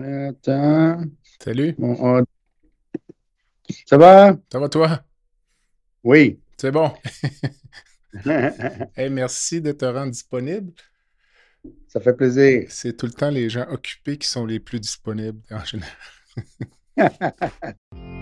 Attends. Salut. On- Ça va? Ça va toi? Oui. C'est bon. Hey, merci de te rendre disponible. Ça fait plaisir. C'est tout le temps les gens occupés qui sont les plus disponibles en général.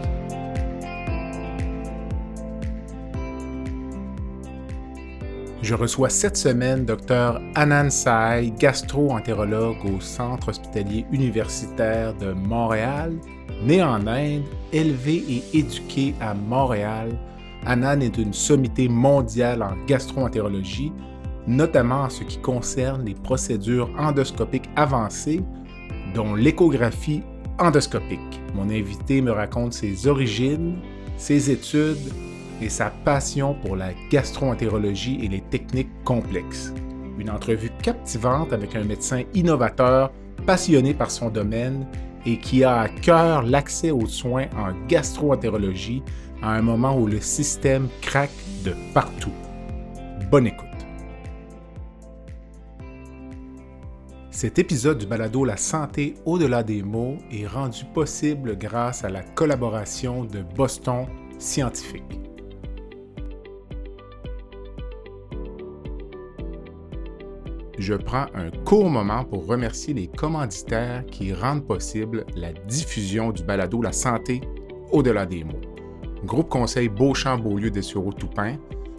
Je reçois cette semaine Dr Anan Sai, gastro-entérologue au Centre hospitalier universitaire de Montréal. Né en Inde, élevé et éduqué à Montréal, Anan est une sommité mondiale en gastro-entérologie, notamment en ce qui concerne les procédures endoscopiques avancées, dont l'échographie endoscopique. Mon invité me raconte ses origines, ses études et sa passion pour la gastro-entérologie et les techniques complexes. Une entrevue captivante avec un médecin innovateur, passionné par son domaine et qui a à cœur l'accès aux soins en gastro-entérologie à un moment où le système craque de partout. Bonne écoute. Cet épisode du balado La santé au-delà des mots est rendu possible grâce à la collaboration de Boston Scientifique. Je prends un court moment pour remercier les commanditaires qui rendent possible la diffusion du balado La santé au-delà des mots. Groupe Conseil Beauchamp-Beaulieu des Toupin,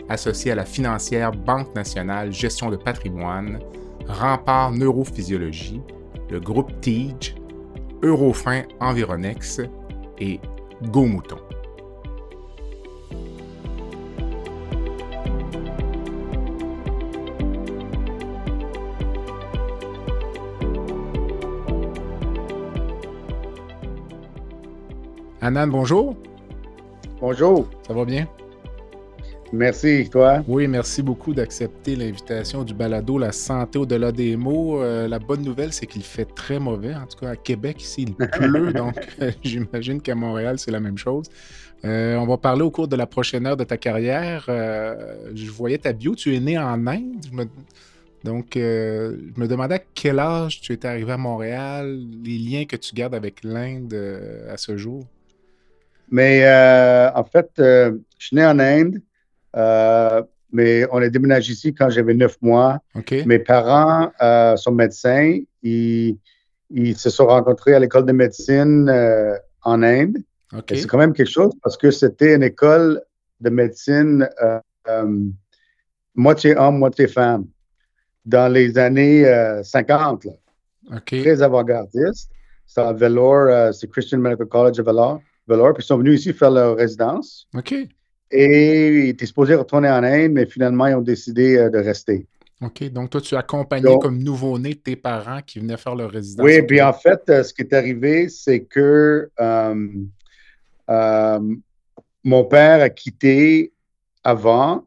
associé à la financière Banque nationale Gestion de patrimoine, Rempart Neurophysiologie, le groupe TIGE, Eurofin Environex et Go Mouton. Anan, bonjour. Bonjour. Ça va bien? Merci, toi? Oui, merci beaucoup d'accepter l'invitation du balado La santé au-delà des mots. Euh, la bonne nouvelle, c'est qu'il fait très mauvais. En tout cas, à Québec, ici, il pleut. donc, euh, j'imagine qu'à Montréal, c'est la même chose. Euh, on va parler au cours de la prochaine heure de ta carrière. Je voyais ta bio. Tu es né en Inde. Je me- Donc, je me demandais à quel âge tu étais arrivé à Montréal, les liens que tu gardes avec l'Inde à ce jour. Mais euh, en fait, euh, je suis né en Inde, euh, mais on est déménagé ici quand j'avais neuf mois. Mes parents sont médecins. Ils, ils se sont rencontrés à l'école de médecine en Inde. C'est quand même quelque chose parce que c'était une école de médecine moitié homme, moitié femme dans les années euh, 50, là, très avant-gardiste. C'est à Vellore, c'est Christian Medical College de Vellore. Puis ils sont venus ici faire leur résidence OK. et ils étaient supposés retourner en Inde, mais finalement, ils ont décidé euh, de rester. OK. Donc, toi, tu accompagnais Donc- comme nouveau-né tes parents qui venaient faire leur résidence. Oui, puis en fait, euh, ce qui est arrivé, c'est que euh, mon père a quitté avant,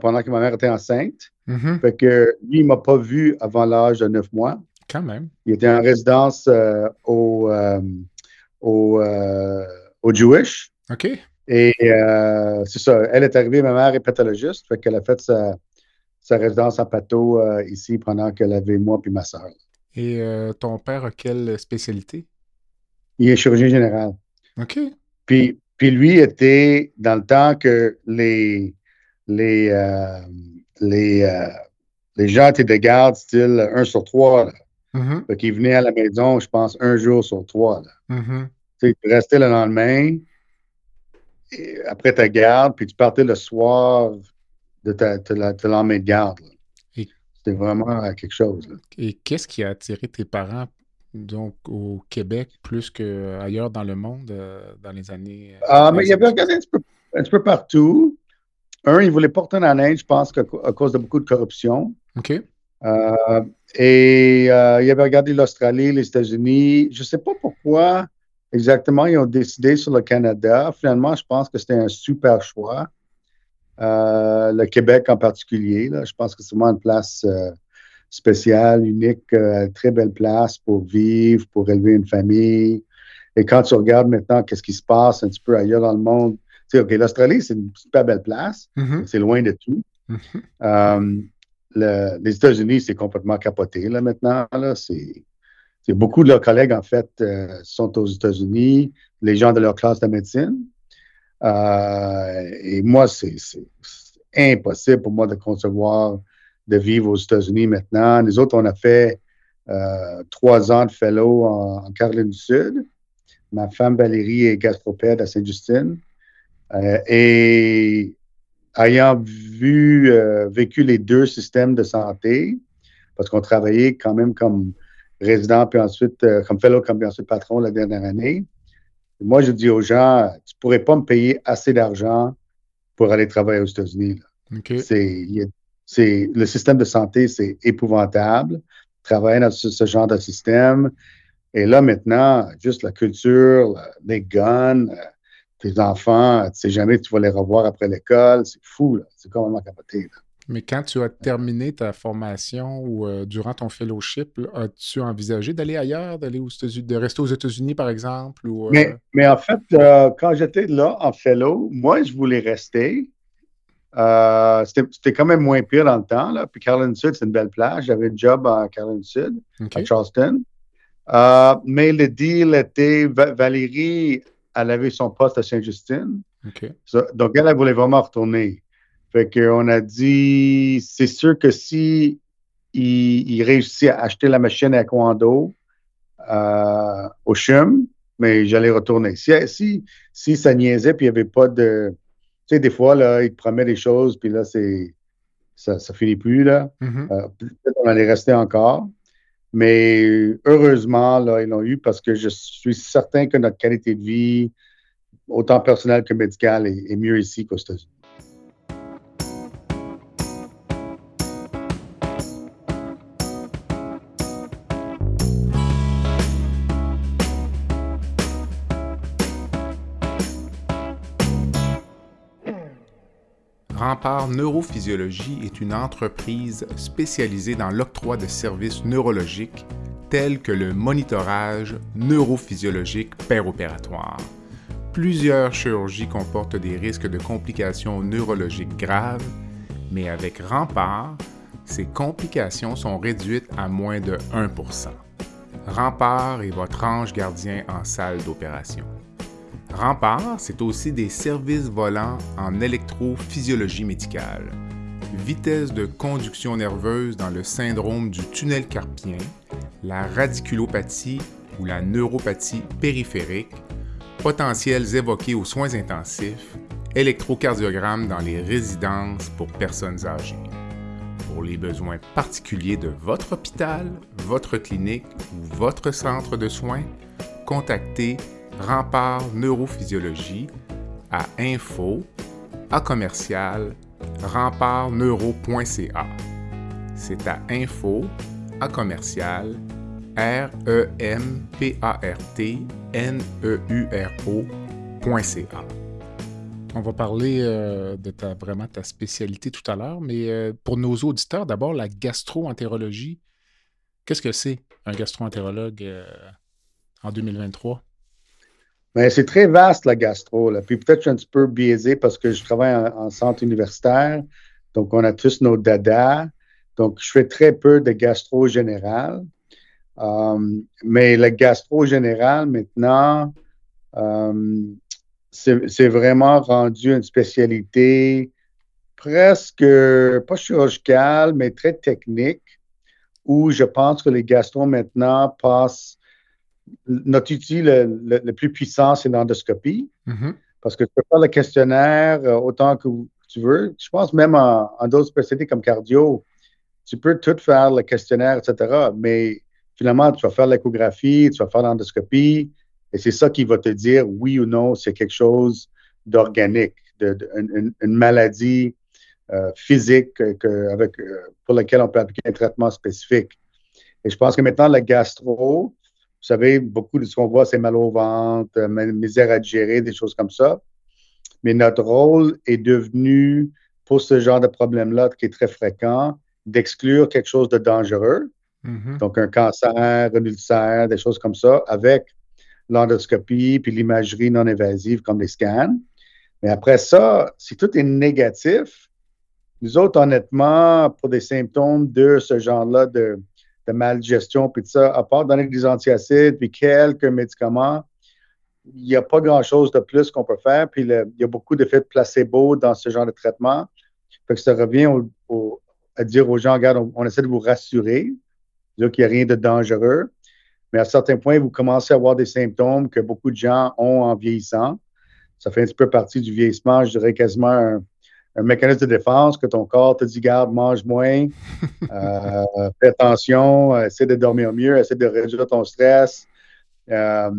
pendant que ma mère était enceinte. Mhm. Fait que lui, il m'a pas vu avant l'âge de neuf mois. Quand même. Il était en résidence euh, au, euh, au, euh, au Jewish. OK. Et euh, c'est ça, elle est arrivée, ma mère est pathologiste, fait qu'elle a fait sa, sa résidence en pato euh, ici pendant qu'elle avait moi puis ma soeur. Et euh, ton père a quelle spécialité? Il est chirurgien général. OK. Puis, puis lui était dans le temps que les, les, les, les gens étaient de garde, style un sur trois. Là. Mhm. Fait qu'il venait à la maison, je pense, un jour sur trois. Là. Mhm. Sais, tu restais le lendemain, et après ta garde, puis tu partais le soir de ta, de la, de lendemain de garde. C'était vraiment euh, quelque chose. là. Et qu'est-ce qui a attiré tes parents donc au Québec plus qu'ailleurs dans le monde euh, dans les années. euh, Ah, mais il y avait 60? regardé un petit peu, un petit peu partout. Un, il voulait pas retourner en Inde, je pense, à cause de beaucoup de corruption. OK. Euh, et euh, il avait regardé l'Australie, les États-Unis. Je ne sais pas pourquoi exactement ils ont décidé sur le Canada. Finalement, je pense que c'était un super choix. Euh, le Québec en particulier, là, je pense que c'est vraiment une place spéciale, unique, très belle place pour vivre, pour élever une famille. Et quand tu regardes maintenant qu'est-ce qui se passe un petit peu ailleurs dans le monde, tu sais, OK, l'Australie, c'est une super belle place. Mm-hmm. C'est loin de tout. Mm-hmm les États-Unis, c'est complètement capoté là, maintenant. Là. C'est, beaucoup de leurs collègues, en fait, euh, sont aux États-Unis, les gens de leur classe de médecine. Euh, et moi, c'est, impossible pour moi de concevoir de vivre aux États-Unis maintenant. Nous autres, on a fait euh, trois ans de fellow en, Caroline du Sud. Ma femme Valérie est gastropède à Sainte-Justine. et ayant vu, vécu les deux systèmes de santé, parce qu'on travaillait quand même comme résident, puis ensuite euh, comme fellow, comme bien ensuite patron la dernière année. Moi, je dis aux gens, tu ne pourrais pas me payer assez d'argent pour aller travailler aux États-Unis. C'est, le système de santé, c'est épouvantable. Travailler dans ce, genre de système. Et là, maintenant, juste la culture, les guns, euh, tes enfants, tu sais jamais tu vas les revoir après l'école. C'est fou, C'est complètement capoté. Mais quand tu as terminé ta formation ou euh, durant ton fellowship, as-tu envisagé d'aller ailleurs, d'aller aux États-Unis, de rester aux États-Unis, par exemple? Ou, euh? mais, en fait, euh, quand j'étais là en fellow, moi, je voulais rester. C'était quand même moins pire dans le temps. Là. Puis Caroline Sud, c'est une belle plage. J'avais un job à Caroline Sud, à Charleston. mais le deal était, Valérie elle avait son poste à Saint-Justine. donc, elle, elle voulait vraiment retourner. Fait qu'on a dit, c'est sûr que si il, réussit à acheter la machine à Kwando euh, au CHUM, mais j'allais retourner. Si, si, si ça niaisait, puis il n'y avait pas de... Tu sais, des fois, là, il te promet des choses, puis là, c'est ça ne finit plus. Là. Euh, peut-être qu'on allait rester encore. Mais heureusement, là, ils l'ont eu parce que je suis certain que notre qualité de vie, autant personnelle que médicale, est, mieux ici qu'aux États-Unis. Rempart Neurophysiologie est une entreprise spécialisée dans l'octroi de services neurologiques tels que le monitorage neurophysiologique péropératoire. Plusieurs chirurgies comportent des risques de complications neurologiques graves, mais avec Rempart, ces complications sont réduites à moins de 1% Rempart est votre ange gardien en salle d'opération. Rempart, c'est aussi des services volants en électrophysiologie médicale, vitesse de conduction nerveuse dans le syndrome du tunnel carpien, la radiculopathie ou la neuropathie périphérique, potentiels évoqués aux soins intensifs, électrocardiogramme dans les résidences pour personnes âgées. Pour les besoins particuliers de votre hôpital, votre clinique ou votre centre de soins, contactez Rempart Neurophysiologie à info à commercial rempartneuro.ca. C'est à info à commercial r e m p a r t n e u r o.ca. On va parler euh, de ta, vraiment ta spécialité tout à l'heure, mais euh, pour nos auditeurs, d'abord, la gastro-entérologie. Qu'est-ce que c'est un gastro-entérologue euh, en 2023? Ben, c'est très vaste, la gastro. Là. Puis peut-être je suis un petit peu biaisé parce que je travaille en, centre universitaire. Donc, on a tous nos dada. Donc, je fais très peu de gastro général. Um, mais le gastro général, maintenant, um, c'est vraiment rendu une spécialité presque, pas chirurgicale, mais très technique, où je pense que les gastro maintenant passent notre outil le, plus puissant, c'est l'endoscopie. Mm-hmm. Parce que tu peux faire le questionnaire euh, autant que tu veux. Je pense même en, d'autres spécialités comme cardio, tu peux tout faire le questionnaire, etc. Mais finalement, tu vas faire l'échographie, tu vas faire l'endoscopie, et c'est ça qui va te dire oui ou non, c'est quelque chose d'organique, une, maladie physiques avec, pour lesquelles on peut appliquer un traitement spécifique. Et je pense que maintenant, le gastro, vous savez, beaucoup de ce qu'on voit, c'est mal au ventre, misère à digérer, des choses comme ça. Mais notre rôle est devenu, pour ce genre de problème-là, qui est très fréquent, d'exclure quelque chose de dangereux. Mm-hmm. Donc, un cancer, un ulcère, des choses comme ça, avec l'endoscopie puis l'imagerie non invasive comme les scans. Mais après ça, si tout est négatif, nous autres, honnêtement, pour des symptômes de ce genre-là de, de maldigestion, puis de ça, à part donner des antiacides, puis quelques médicaments, il n'y a pas grand-chose de plus qu'on peut faire. Puis il y a beaucoup d'effets de placebo dans ce genre de traitement. Ça revient à dire aux gens, regarde, on, essaie de vous rassurer, dire qu'il n'y a rien de dangereux. Mais à certains points, vous commencez à avoir des symptômes que beaucoup de gens ont en vieillissant. Ça fait un petit peu partie du vieillissement, je dirais quasiment un, mécanisme de défense que ton corps te dit, garde, mange moins, euh, fais attention, essaie de dormir mieux, essaie de réduire ton stress. Euh,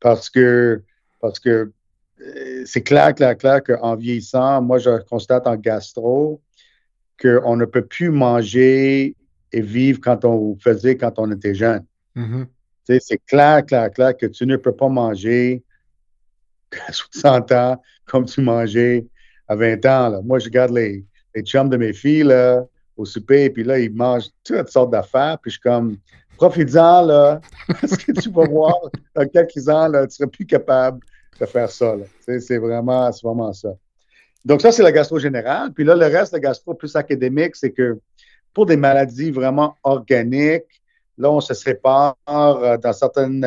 parce que, parce que euh, c'est clair, clair, clair qu'en vieillissant, moi, je constate en gastro qu'on ne peut plus manger et vivre quand on faisait quand on était jeune. Mm-hmm. C'est clair, clair, clair que tu ne peux pas manger à 60 ans comme tu mangeais à 20 ans. Moi, je regarde les, les chums de mes filles là, au souper, puis là, ils mangent toutes sortes d'affaires, puis je suis comme, profites-en, là, parce que tu vas voir, dans quelques ans, là, tu seras plus capable de faire ça. C'est vraiment, vraiment ça. Donc, ça, c'est la gastro générale. Puis là, le reste, la gastro plus académique, c'est que pour des maladies vraiment organiques, là, on se sépare euh, dans certaines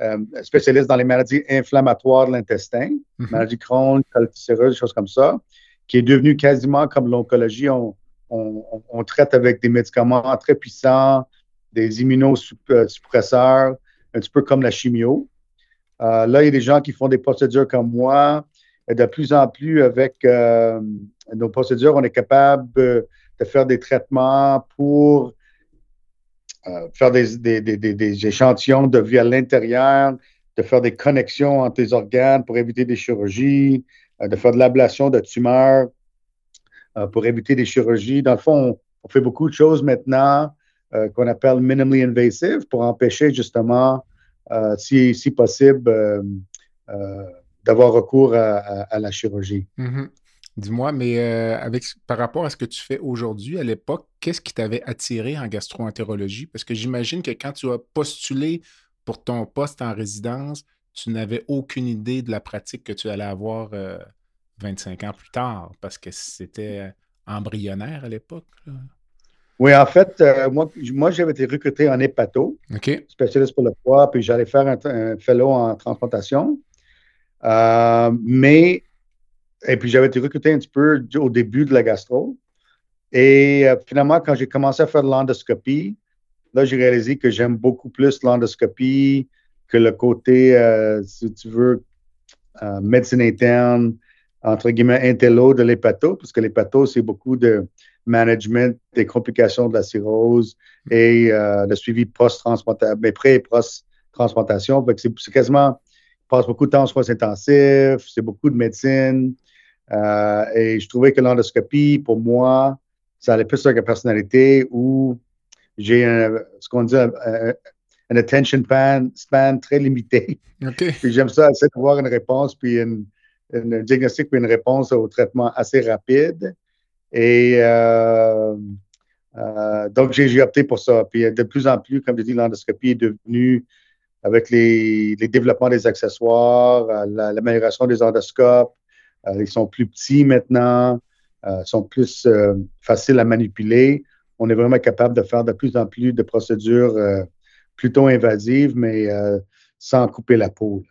euh, spécialistes dans les maladies inflammatoires de l'intestin, mm-hmm. maladies Crohn, cholestérol, des choses comme ça, qui est devenu quasiment comme l'oncologie. On, on, traite avec des médicaments très puissants, des immunosuppresseurs, un petit peu comme la chimio. Euh, là, il y a des gens qui font des procédures comme moi. Et de plus en plus, avec euh, nos procédures, on est capable de faire des traitements pour euh, faire des, échantillons de vie à l'intérieur, de faire des connexions entre les organes pour éviter des chirurgies, de faire de l'ablation de tumeurs pour éviter des chirurgies. Dans le fond, on fait beaucoup de choses maintenant euh, qu'on appelle minimally invasive pour empêcher justement, euh, si, possible, euh, d'avoir recours à, la chirurgie. Mm-hmm. Dis-moi, mais avec, par rapport à ce que tu fais aujourd'hui, à l'époque, qu'est-ce qui t'avait attiré en gastroentérologie? Parce que j'imagine que quand tu as postulé pour ton poste en résidence, tu n'avais aucune idée de la pratique que tu allais avoir 25 ans plus tard, parce que c'était embryonnaire à l'époque. Oui, en fait, euh, moi, moi j'avais été recruté en hépato, spécialiste pour le poids, puis j'allais faire un, fellow en transplantation. Euh, mais, et puis j'avais été recruté un petit peu au début de la gastro. Et euh, finalement, quand j'ai commencé à faire de l'endoscopie, là, j'ai réalisé que j'aime beaucoup plus l'endoscopie que le côté, si tu veux, médecine interne, entre guillemets, intello de l'hépato, parce que l'hépato, c'est beaucoup de management des complications de la cirrhose et euh, le suivi post-transplantation, mais pré- et post-transplantation. C'est quasiment, passe beaucoup de temps en soins intensifs, c'est beaucoup de médecine. Euh, et je trouvais que l'endoscopie, pour moi, ça allait plus avec la personnalité où j'ai ce qu'on dit un, attention span, très limité. J'aime ça, essayer d'avoir une réponse, puis une, un diagnostic, puis une réponse au traitement assez rapide. Et euh, euh, donc, j'ai opté pour ça. Puis de plus en plus, comme je dis, l'endoscopie est devenue, avec les, développements des accessoires, l'amélioration des endoscopes, ils sont plus petits maintenant, sont plus faciles à manipuler. On est vraiment capable de faire de plus en plus de procédures plutôt invasives, mais sans couper la peau.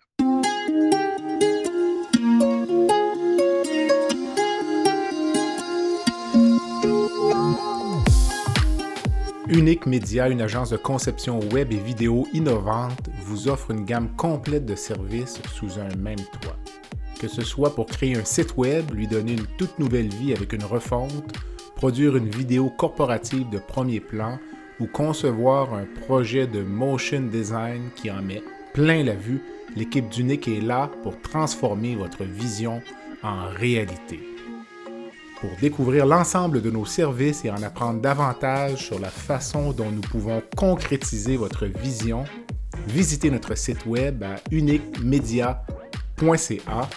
Unique Média, une agence de conception web et vidéo innovante, vous offre une gamme complète de services sous un même toit. Que ce soit pour créer un site web, lui donner une toute nouvelle vie avec une refonte, produire une vidéo corporative de premier plan ou concevoir un projet de motion design qui en met plein la vue, l'équipe d'Unique est là pour transformer votre vision en réalité. Pour découvrir l'ensemble de nos services et en apprendre davantage sur la façon dont nous pouvons concrétiser votre vision, visitez notre site web à uniquemedia.ca,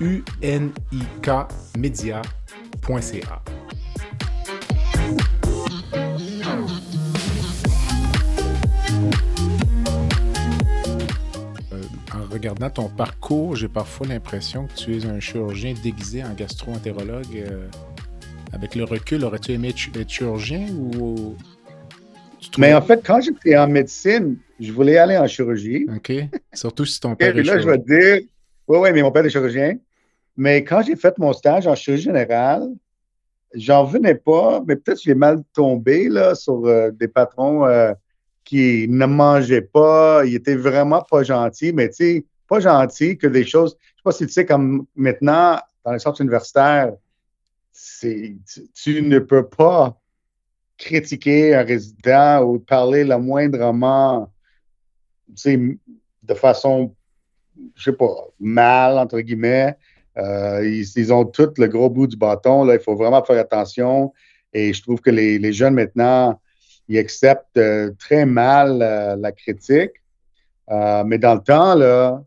unikmedia.ca. Euh, en regardant ton parcours, j'ai parfois l'impression que tu es un chirurgien déguisé en gastro-entérologue. Euh, avec le recul, aurais-tu aimé être chirurgien ou. Mais en fait, quand j'étais en médecine, je voulais aller en chirurgie. OK. Surtout si ton père est là, je vais te dire, oui, oui, mais mon père est chirurgien. Mais quand j'ai fait mon stage en chirurgie générale, j'en venais pas, mais peut-être j'ai mal tombé là, sur euh, des patrons qui ne mangeait pas, il était vraiment pas gentil, mais tu sais, pas gentil que des choses. Je sais pas si tu sais, comme maintenant, dans les centres universitaires, tu, tu, ne peux pas critiquer un résident ou parler le moindrement, de façon, je sais pas, mal, entre guillemets. Euh, ils, ont tout le gros bout du bâton. Là, il faut vraiment faire attention. Et je trouve que les, les jeunes maintenant, il accepte euh, très mal euh, la critique. Mais dans le temps, là,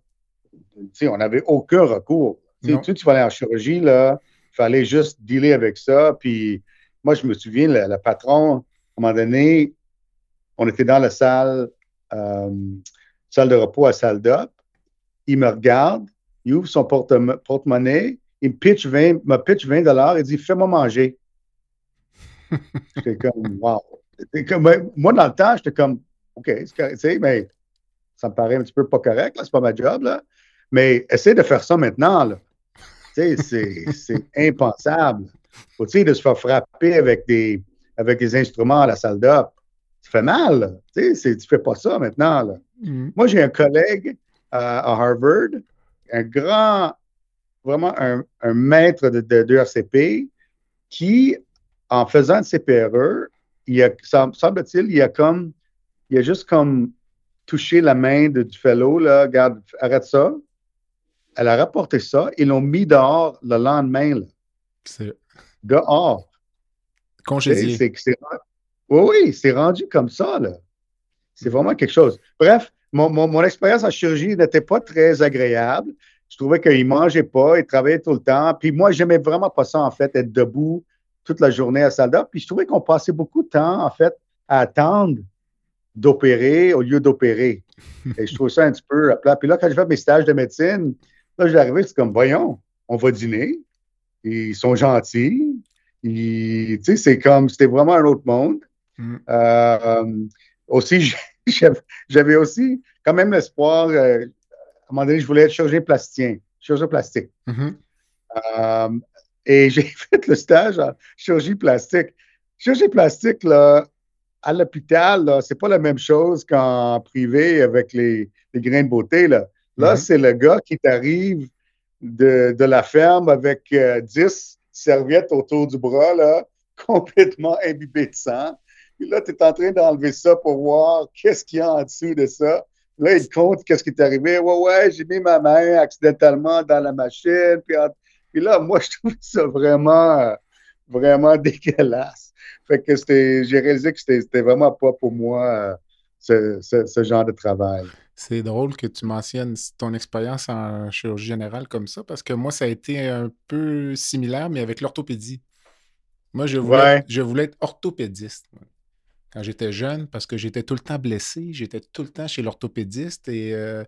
on n'avait aucun recours. Tu, tu vas aller en chirurgie, il fallait juste dealer avec ça. Puis moi, je me souviens, le, patron, à un moment donné, on était dans la salle, salle de repos à salle d'op. Il me regarde, il ouvre son porte-monnaie, il me pitch 20, me pitch 20 dollars et dit Fais-moi manger. J'étais comme Wow. Ben, moi, dans le temps, j'étais comme, OK, c'est mais ça me paraît un petit peu pas correct, là, c'est pas ma job, là. Mais essaye de faire ça maintenant, là. c'est impensable. Faut, de se faire frapper avec des, avec des instruments à la salle d'op. Ça fait mal, Tu tu fais pas ça maintenant, là. Mm. Moi, j'ai un collègue euh, à Harvard, un grand, vraiment un, maître de, de, de RCP, qui, en faisant de CPRE, il a, semble-t-il, il a comme, il a juste comme touché la main de, du fellow, là, regarde, arrête ça. Elle a rapporté ça, ils l'ont mis dehors le lendemain, là. C'est... Dehors. Congédié. C'est, oui, oui, c'est rendu comme ça, là. C'est vraiment quelque chose. Bref, mon, mon, expérience en chirurgie n'était pas très agréable. Je trouvais qu'il ne mangeait pas, il travaillait tout le temps. Puis moi, j'aimais vraiment pas ça, en fait, être debout toute la journée à salle Puis je trouvais qu'on passait beaucoup de temps, en fait, à attendre d'opérer au lieu d'opérer. Et je trouvais ça un petit peu plat. Puis là, quand j'ai fait mes stages de médecine, là, j'arrivais, c'est comme, voyons, on va dîner. Ils sont gentils. Tu sais, c'est comme, c'était vraiment un autre monde. Mm. Euh, aussi, j'avais aussi quand même l'espoir, euh, à un moment donné, je voulais être chirurgien plasticien, chirurgien plastique. Mm-hmm. Euh, et j'ai fait le stage en chirurgie plastique. Chirurgie plastique, là, à l'hôpital, c'est pas la même chose qu'en privé avec les, grains de beauté. Là, là mm-hmm. c'est le gars qui t'arrive de, la ferme avec 10 euh, serviettes autour du bras, là, complètement imbibé de sang. Et là, tu es en train d'enlever ça pour voir qu'est-ce qu'il y a en dessous de ça. Là, il compte qu'est-ce qui est arrivé. Ouais, ouais, j'ai mis ma main accidentellement dans la machine. Puis puis là, moi, je trouve ça vraiment, vraiment dégueulasse. Fait que j'ai réalisé que c'était vraiment pas pour moi ce, ce, genre de travail. C'est drôle que tu mentionnes ton expérience en chirurgie générale comme ça, parce que moi, ça a été un peu similaire, mais avec l'orthopédie. Moi, je voulais, je voulais être orthopédiste quand j'étais jeune, parce que j'étais tout le temps blessé, j'étais tout le temps chez l'orthopédiste et euh,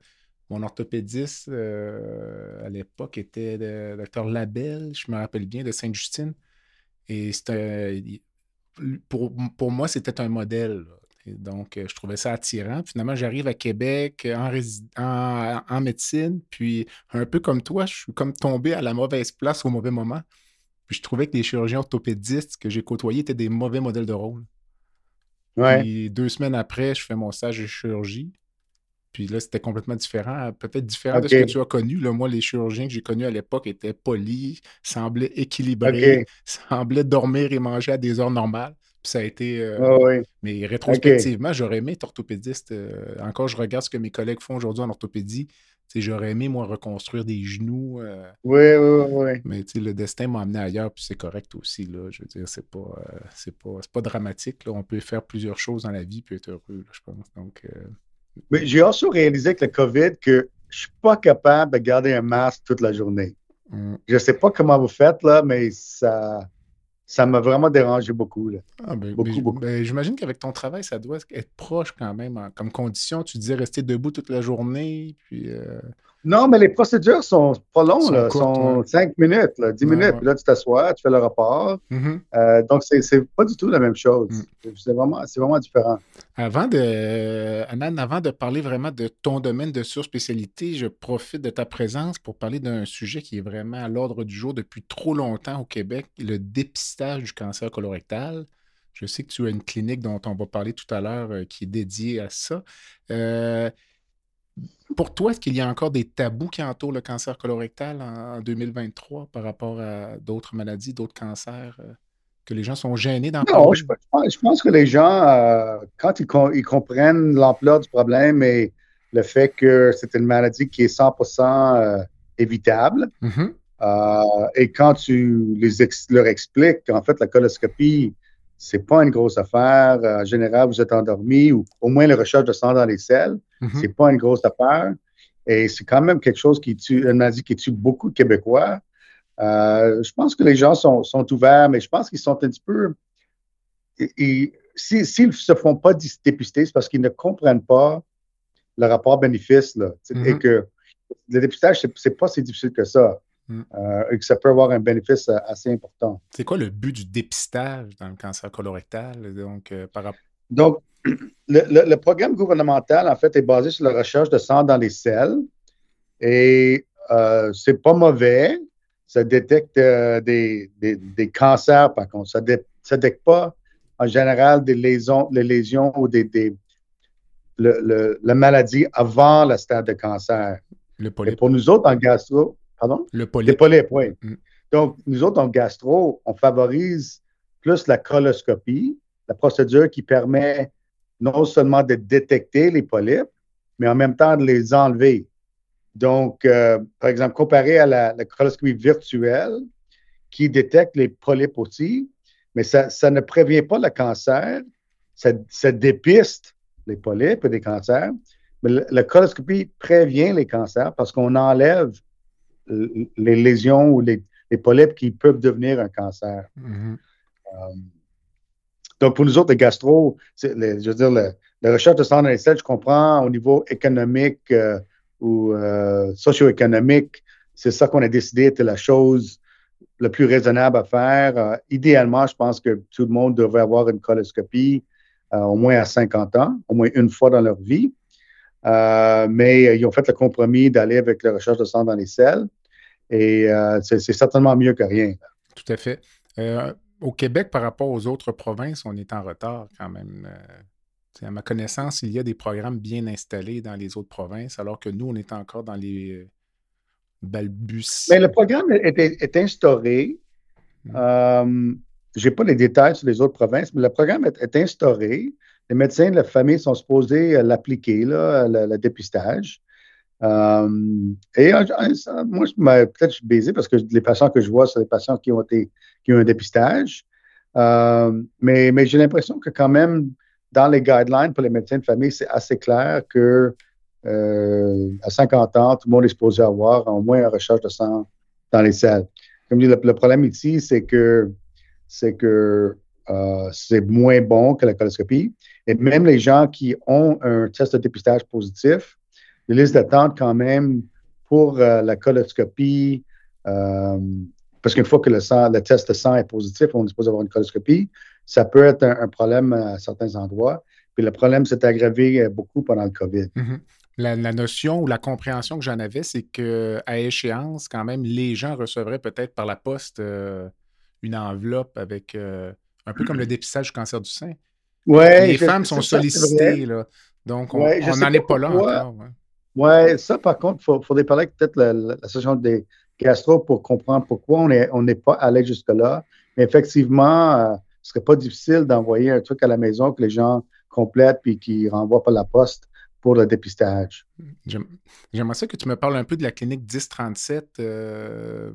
mon orthopédiste euh, à l'époque était le docteur Labelle, je me rappelle bien, de Sainte-Justine. Et pour, pour moi, c'était un modèle. donc, euh, je trouvais ça attirant. Finalement, j'arrive à Québec en, en, en, médecine, puis un peu comme toi, je suis comme tombé à la mauvaise place au mauvais moment. Puis je trouvais que les chirurgiens orthopédistes que j'ai côtoyés étaient des mauvais modèles de rôle. Ouais. Puis deux semaines après, je fais mon stage de chirurgie. Puis là, c'était complètement différent, peut-être différent de ce que tu as connu. Là, moi, les chirurgiens que j'ai connus à l'époque étaient polis, semblaient équilibrés, semblaient dormir et manger à des heures normales. Puis ça a été. Euh, mais rétrospectivement, j'aurais aimé être orthopédiste. Euh, encore, je regarde ce que mes collègues font aujourd'hui en orthopédie. J'aurais aimé, moi, reconstruire des genoux. Euh, oui, oui, oui. Mais le destin m'a amené ailleurs, puis c'est correct aussi. Là, je veux dire, c'est pas, euh, c'est pas, pas, dramatique. Là. On peut faire plusieurs choses dans la vie puis être heureux, je pense. Donc, euh, Mais j'ai aussi réalisé avec le COVID que je suis pas capable de garder un masque toute la journée. Mm. Je sais pas comment vous faites, là, mais ça ça m'a vraiment dérangé beaucoup. Là. Ah, ben, ben, j'imagine qu'avec ton travail, ça doit être proche quand même. comme condition, tu disais rester debout toute la journée. Puis, euh, non, mais les procédures sont pas longues, là, sont 5 minutes, là, 10 minutes. Puis là, tu t'assois, tu fais le rapport. Mm-hmm. Euh, donc, c'est pas du tout la même chose. Mm. C'est vraiment, vraiment différent. Avant de, Anan, avant de parler vraiment de ton domaine de surspécialité, je profite de ta présence pour parler d'un sujet qui est vraiment à l'ordre du jour depuis trop longtemps au Québec, le dépistage du cancer colorectal. Je sais que tu as une clinique dont on va parler tout à l'heure euh, qui est dédiée à ça. Euh, pour toi, est-ce qu'il y a encore des tabous qui entourent le cancer colorectal en, 2023 par rapport à d'autres maladies, d'autres cancers, euh, que les gens sont gênés d'en parler? Non, je, pense que les gens, euh, quand ils, comprennent l'ampleur du problème et le fait que c'est une maladie qui est 100% euh, évitable, mm-hmm. et quand tu les leur expliques qu'en fait, la coloscopie, c'est pas une grosse affaire. En général, vous êtes endormi ou au moins les recherches de sang dans les selles. Mm-hmm. C'est pas une grosse affaire. Et c'est quand même quelque chose qui tue, une maladie qui tue beaucoup de Québécois. Euh, je pense que les gens sont, sont ouverts, mais je pense qu'ils sont un petit peu. S'ils ne se font pas dépister, c'est parce qu'ils ne comprennent pas le rapport bénéfice. Là, Et mm-hmm. que le dépistage, ce n'est pas si difficile que ça. Mm. Euh, et que ça peut avoir un bénéfice euh, assez important. C'est quoi le but du dépistage dans le cancer colorectal? Donc, par rapport donc, le, programme gouvernemental, en fait, est basé sur la recherche de sang dans les selles. Et euh, c'est pas mauvais. Ça détecte euh, des, cancers, par contre. Ça ne détecte pas, en général, des lésions, les lésions ou des, la maladie avant le stade de cancer. Le. Et pour nous autres, en gastro, pardon? Le polype. Les polypes, oui. Mm. Donc, nous autres, en gastro, on favorise plus la coloscopie la procédure qui permet non seulement de détecter les polypes, mais en même temps de les enlever. Donc, euh, par exemple, comparé à la, coloscopie virtuelle qui détecte les polypes aussi, mais ça, ne prévient pas le cancer, ça, dépiste les polypes et les cancers, mais la, coloscopie prévient les cancers parce qu'on enlève les lésions ou les, polypes qui peuvent devenir un cancer. Mm-hmm. Euh, donc, pour nous autres, les gastro, je veux dire, la recherche de sang dans les selles, je comprends au niveau économique euh, ou euh, socio-économique, c'est ça qu'on a décidé était la chose la plus raisonnable à faire. Euh, idéalement, je pense que tout le monde devrait avoir une coloscopie au moins à 50 ans, au moins une fois dans leur vie. Mais ils ont fait le compromis d'aller avec la recherche de sang dans les selles et c'est certainement mieux que rien. Tout à fait au Québec, par rapport aux autres provinces, on est en retard quand même. Euh, à ma connaissance, il y a des programmes bien installés dans les autres provinces, alors que nous, on est encore dans les euh, balbus. Mais le programme est, instauré. Mmh. Euh, Je n'ai pas les détails sur les autres provinces, mais le programme est, instauré. Les médecins de la famille sont supposés l'appliquer, le, dépistage. et moi, peut-être je suis baisé parce que les patients que je vois, sont des patients qui ont été qui ont un dépistage. Euh, mais, j'ai l'impression que quand même, dans les guidelines pour les médecins de famille, c'est assez clair que euh, à 50 ans, tout le monde est supposé avoir au moins une recherche de sang dans les selles. Comme je dis, le, problème ici, c'est que c'est que euh, c'est moins bon que la coloscopie. Et même les gens qui ont un test de dépistage positif, les listes d'attente quand même pour la coloscopie, parce qu'une fois que le, test de sang est positif, on est supposé avoir une coloscopie. Ça peut être un, problème à certains endroits. Puis le problème s'est aggravé euh, beaucoup pendant le COVID. Mm-hmm. la, notion ou la compréhension que j'en avais, c'est qu'à échéance, quand même, les gens recevraient peut-être par la poste euh, une enveloppe avec euh, un peu comme le dépistage du cancer du sein. Ouais, les femmes sont sollicitées, là. Donc, on n'en est pas là encore. Oui, ça, par contre, il faudrait parler peut-être l'association des gastro pour comprendre pourquoi on n'est on pas allé jusque-là. Mais effectivement, euh, ce serait pas difficile d'envoyer un truc à la maison que les gens complètent puis qui renvoient par la poste pour le dépistage. J'aimerais ça que tu me parles un peu de la clinique 1037, euh,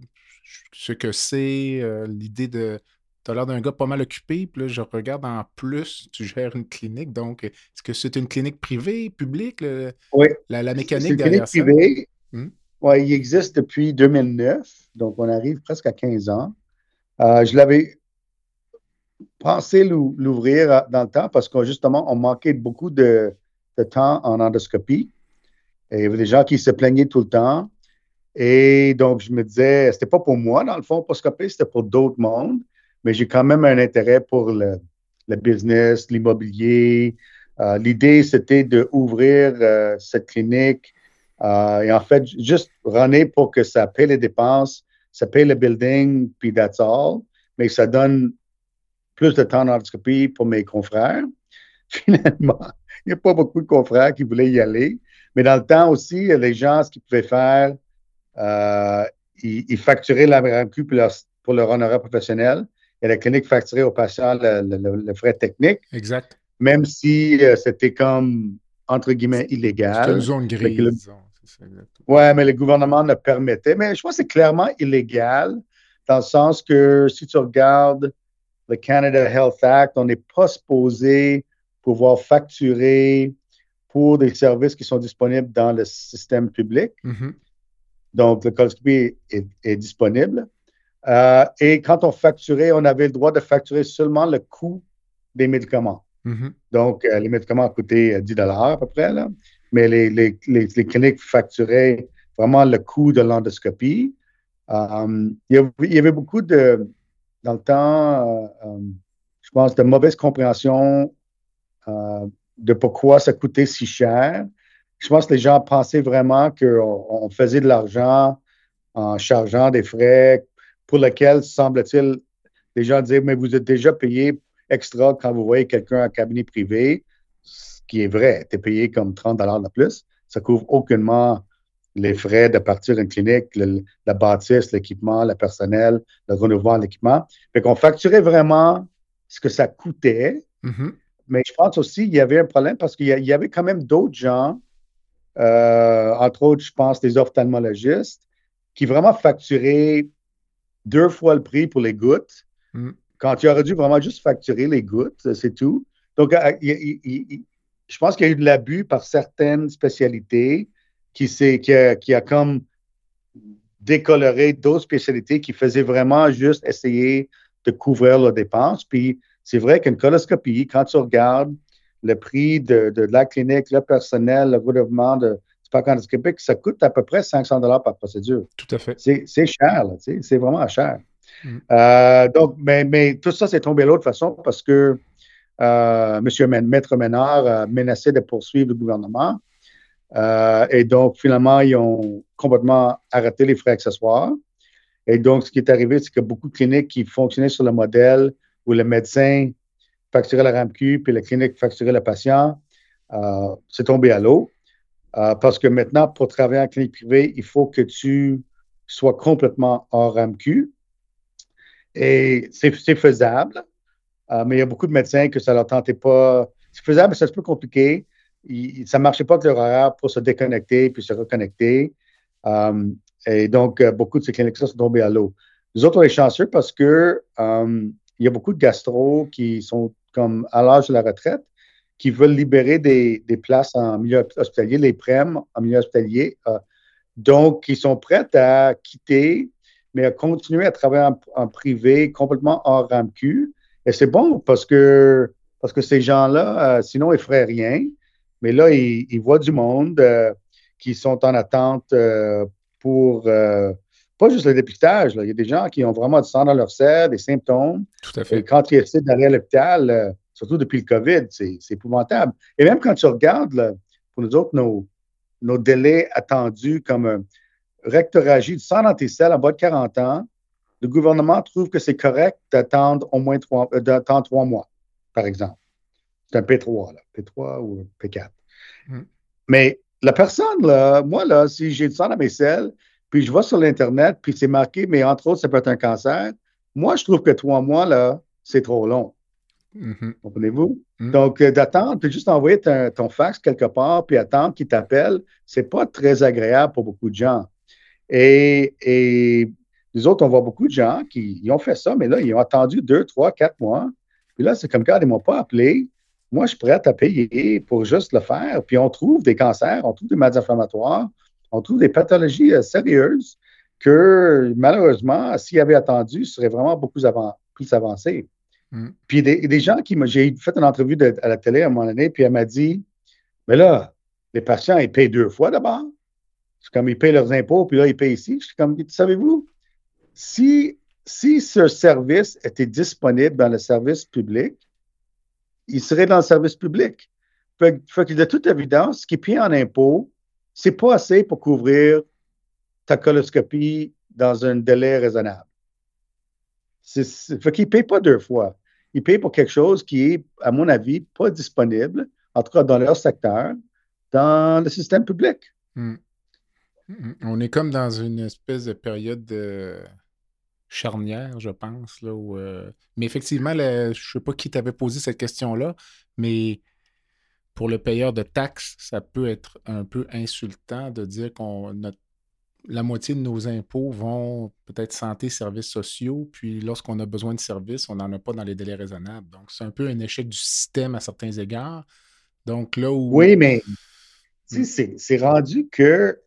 ce que c'est, euh, l'idée de. Tu as l'air d'un gars pas mal occupé, puis là, je regarde en plus, tu gères une clinique, donc est-ce que c'est une clinique privée, publique, oui. la, mécanique une derrière clinique privée. Hmm? Oui, il existe depuis 2009, donc on arrive presque à 15 ans. Euh, je l'avais pensé l'ouvrir dans le temps parce que justement, on manquait beaucoup de, de temps en endoscopie. Et il y avait des gens qui se plaignaient tout le temps. Et donc, je me disais, c'était pas pour moi, dans le fond, endoscopie, c'était pour d'autres mondes, mais j'ai quand même un intérêt pour le, business, l'immobilier. Euh, l'idée, c'était d'ouvrir euh, cette clinique euh, et en fait, juste runner pour que ça paye les dépenses, ça paye le building, puis that's all. Mais ça donne plus de temps d'endoscopie pour mes confrères. Finalement, il n'y a pas beaucoup de confrères qui voulaient y aller. Mais dans le temps aussi, les gens, ce qu'ils pouvaient faire, ils, facturaient la RAMQ pour leur, pour leur honoraire professionnel et la clinique facturait aux patients le, frais technique. Exact. Même si euh, c'était comme, entre guillemets, illégal. C'était une zone grise. Oui, mais le gouvernement le permettait. Mais je pense que c'est clairement illégal dans le sens que si tu regardes le Canada Health Act, on n'est pas supposé pouvoir facturer pour des services qui sont disponibles dans le système public. Mm-hmm. Donc, le coloscopie est, disponible. Euh, et quand on facturait, on avait le droit de facturer seulement le coût des médicaments. Mm-hmm. Donc, euh, les médicaments coûtaient 10 à peu près. Là. Mais les, les, les, cliniques facturaient vraiment le coût de l'endoscopie. Euh, il, y avait, beaucoup de, dans le temps, je pense, de mauvaise compréhension de pourquoi ça coûtait si cher. Je pense que les gens pensaient vraiment qu'on faisait de l'argent en chargeant des frais pour lesquels, semble-t-il, les gens disaient, mais vous êtes déjà payé extra quand vous voyez quelqu'un en cabinet privé, ce qui est vrai. Tu es payé comme 30 de plus. Ça couvre aucunement les frais de partir d'une clinique, la bâtisse, l'équipement, le personnel, le renouveau de l'équipement. Fait qu'on facturait vraiment ce que ça coûtait. Mm-hmm. Mais je pense aussi qu'il y avait un problème parce qu'il y avait quand même d'autres gens, euh, entre autres, je pense, des ophtalmologistes, qui vraiment facturaient deux fois le prix pour les gouttes, mm. quand il aurait dû vraiment juste facturer les gouttes, c'est tout. Donc, euh, je pense qu'il y a eu de l'abus par certaines spécialités qui, qui, a, qui a comme décoloré d'autres spécialités qui faisaient vraiment juste essayer de couvrir leurs dépenses. Puis, c'est vrai qu'une coloscopie, quand tu regardes le prix de, la clinique, le personnel, le gouvernement de parc endoscopique, ça coûte à peu près 500 dollars par procédure. Tout à fait. C'est cher, c'est vraiment cher. Mm. Euh, donc, mais, tout ça s'est tombé de l'autre façon parce que euh, M. Maître Ménard a menacé de poursuivre le gouvernement. Euh, et donc, finalement, ils ont complètement arrêté les frais accessoires. Et donc, ce qui est arrivé, c'est que beaucoup de cliniques qui fonctionnaient sur le modèle où le médecin facturait la RAMQ, puis la clinique facturait le patient, euh, c'est tombé à l'eau. Euh, parce que maintenant, pour travailler en clinique privée, il faut que tu sois complètement hors RAMQ. Et c'est faisable, euh, mais il y a beaucoup de médecins que ça leur tentait pas. C'est faisable, mais c'est un peu compliqué. ça ne marchait pas avec leur horaire pour se déconnecter puis se reconnecter. et donc, beaucoup de ces cliniques-là sont tombées à l'eau. Nous autres, on est chanceux parce que il y a beaucoup de gastro qui sont comme à l'âge de la retraite, qui veulent libérer des, places en milieu hospitalier, les prêmes en milieu hospitalier. Euh, donc, ils sont prêts à quitter, mais à continuer à travailler en, privé, complètement hors RAMQ. Et c'est bon parce que, parce que ces gens-là, euh, sinon, ils ne feraient rien. Mais là, ils, voient du monde euh, qui sont en attente pour pas juste le dépistage. Il y a des gens qui ont vraiment du sang dans leur cerf, des symptômes. Tout à fait. Et quand ils essaient d'aller à l'hôpital, euh, surtout depuis le COVID, c'est épouvantable. Et même quand tu regardes, pour nous autres, nos, nos délais attendus comme un rectoragie du sang dans tes selles en bas de 40 ans, le gouvernement trouve que c'est correct d'attendre au moins trois, euh, d'attendre trois mois, par exemple. C'est un P3, là, P3 ou P4. Hmm. Mais la personne, là, moi, là, si j'ai du sang dans mes selles, puis je vais sur l'Internet, puis c'est marqué, mais entre autres, ça peut être un cancer. Moi, je trouve que trois mois, là, c'est trop long. Mm-hmm. Comprenez-vous? Mm. Donc, euh, d'attendre, puis juste envoyer ton, fax quelque part, puis attendre qu'il t'appelle, c'est pas très agréable pour beaucoup de gens. Et, et les autres, on voit beaucoup de gens qui ont fait ça, mais là, ils ont attendu deux, trois, quatre mois. Puis là, c'est comme, quand ils ne m'ont pas appelé. Moi, je suis prêt à payer pour juste le faire. Puis on trouve des cancers, on trouve des maladies inflammatoires, on trouve des pathologies euh, sérieuses que malheureusement, s'il avait attendu, serait vraiment beaucoup plus avancé. Mm. Puis des, des, gens qui j'ai fait une entrevue à la télé à un moment donné, puis elle m'a dit Mais là, les patients, ils payent deux fois d'abord. C'est comme ils payent leurs impôts, puis là, ils payent ici. Je suis comme Savez-vous, si, si ce service était disponible dans le service public, il serait dans le service public. Fait, que de toute évidence, ce qui payé en impôts, c'est pas assez pour couvrir ta coloscopie dans un délai raisonnable. Il fait qu'il ne paye pas deux fois. Il paye pour quelque chose qui est, à mon avis, pas disponible, en tout cas dans leur secteur, dans le système public. Hmm. Hmm. On est comme dans une espèce de période de charnière, je pense. Là, euh, Mais effectivement, je ne sais pas qui t'avait posé cette question-là, mais pour le payeur de taxes, ça peut être un peu insultant de dire qu'on la moitié de nos impôts vont peut-être santé, services sociaux, puis lorsqu'on a besoin de services, on n'en a pas dans les délais raisonnables. Donc, c'est un peu un échec du système à certains égards. Donc, là où. Oui, mais hmm. c'est rendu que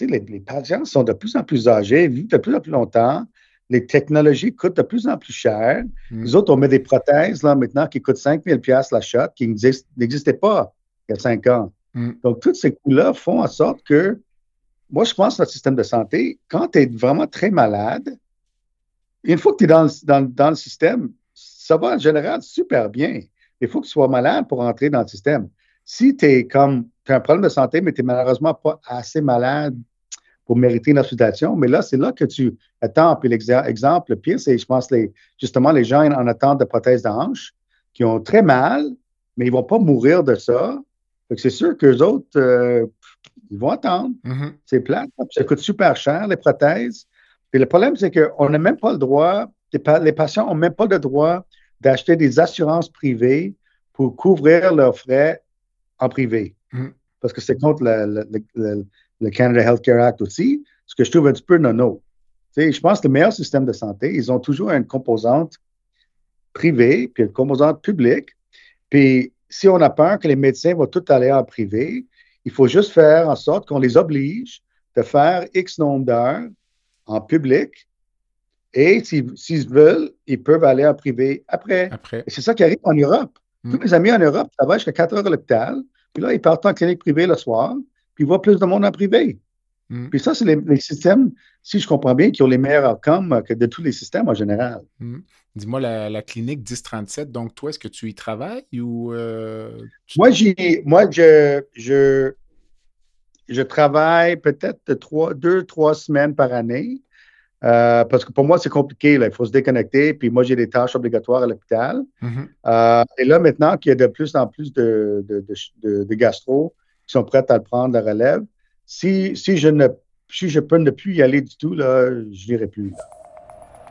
les, les patients sont de plus en plus âgés, vivent de plus en plus longtemps les technologies coûtent de plus en plus cher. Mm. Nous autres, on met des prothèses là maintenant qui coûtent 5 000 la shot, qui n'existaient pas il y a cinq ans. Mm. Donc, tous ces coûts-là font en sorte que, moi, je pense que notre système de santé, quand tu es vraiment très malade, une fois que tu es dans le, système, ça va en général super bien. Il faut que tu sois malade pour entrer dans le système. Si tu es comme, as un problème de santé, mais tu n'es malheureusement pas assez malade pour mériter une hospitalisation. Mais là, c'est là que tu attends. Puis l'exemple le pire, c'est, je pense, les, justement, les gens en attente de prothèse de hanche qui ont très mal, mais ils ne vont pas mourir de ça. c'est sûr qu'eux autres, euh, ils vont attendre. Mm-hmm. C'est plate. Ça coûte super cher, les prothèses. Puis le problème, c'est qu'on n'a même pas le droit, les, patients n'ont même pas le droit d'acheter des assurances privées pour couvrir leurs frais en privé. Mm. Parce que c'est contre le, le Canada Healthcare Act aussi, ce que je trouve un petit peu nono. je pense que le meilleur système de santé, ils ont toujours une composante privée, puis une composante publique. Puis si on a peur que les médecins vont tout aller en privé, il faut juste faire en sorte qu'on les oblige de faire X nombre d'heures en public. Et s'ils veulent, ils peuvent aller en privé après. après. c'est ça qui arrive en Europe. Hmm. Tous mes amis en Europe travaillent jusqu'à 4 heures à l'hôpital. Puis là, ils partent en clinique privée le soir puis il voit plus de monde en privé. Hmm. Puis ça, c'est les, systèmes, si je comprends bien, qui ont les meilleurs outcomes que de tous les systèmes en général. Hmm. Dis-moi, la, clinique 1037, donc toi, est-ce que tu y travailles ou. Euh, moi, moi je, je, je travaille peut-être trois, deux, trois semaines par année. Euh, parce que pour moi, c'est compliqué. Là. Il faut se déconnecter. Puis moi, j'ai des tâches obligatoires à l'hôpital. Mm-hmm. Euh, et là, maintenant qu'il y a de plus en plus de, de, de gastro, qui sont prêtes à le prendre, la relève. Si, si, je, ne, si je peux ne plus y aller du tout, là, je n'irai plus.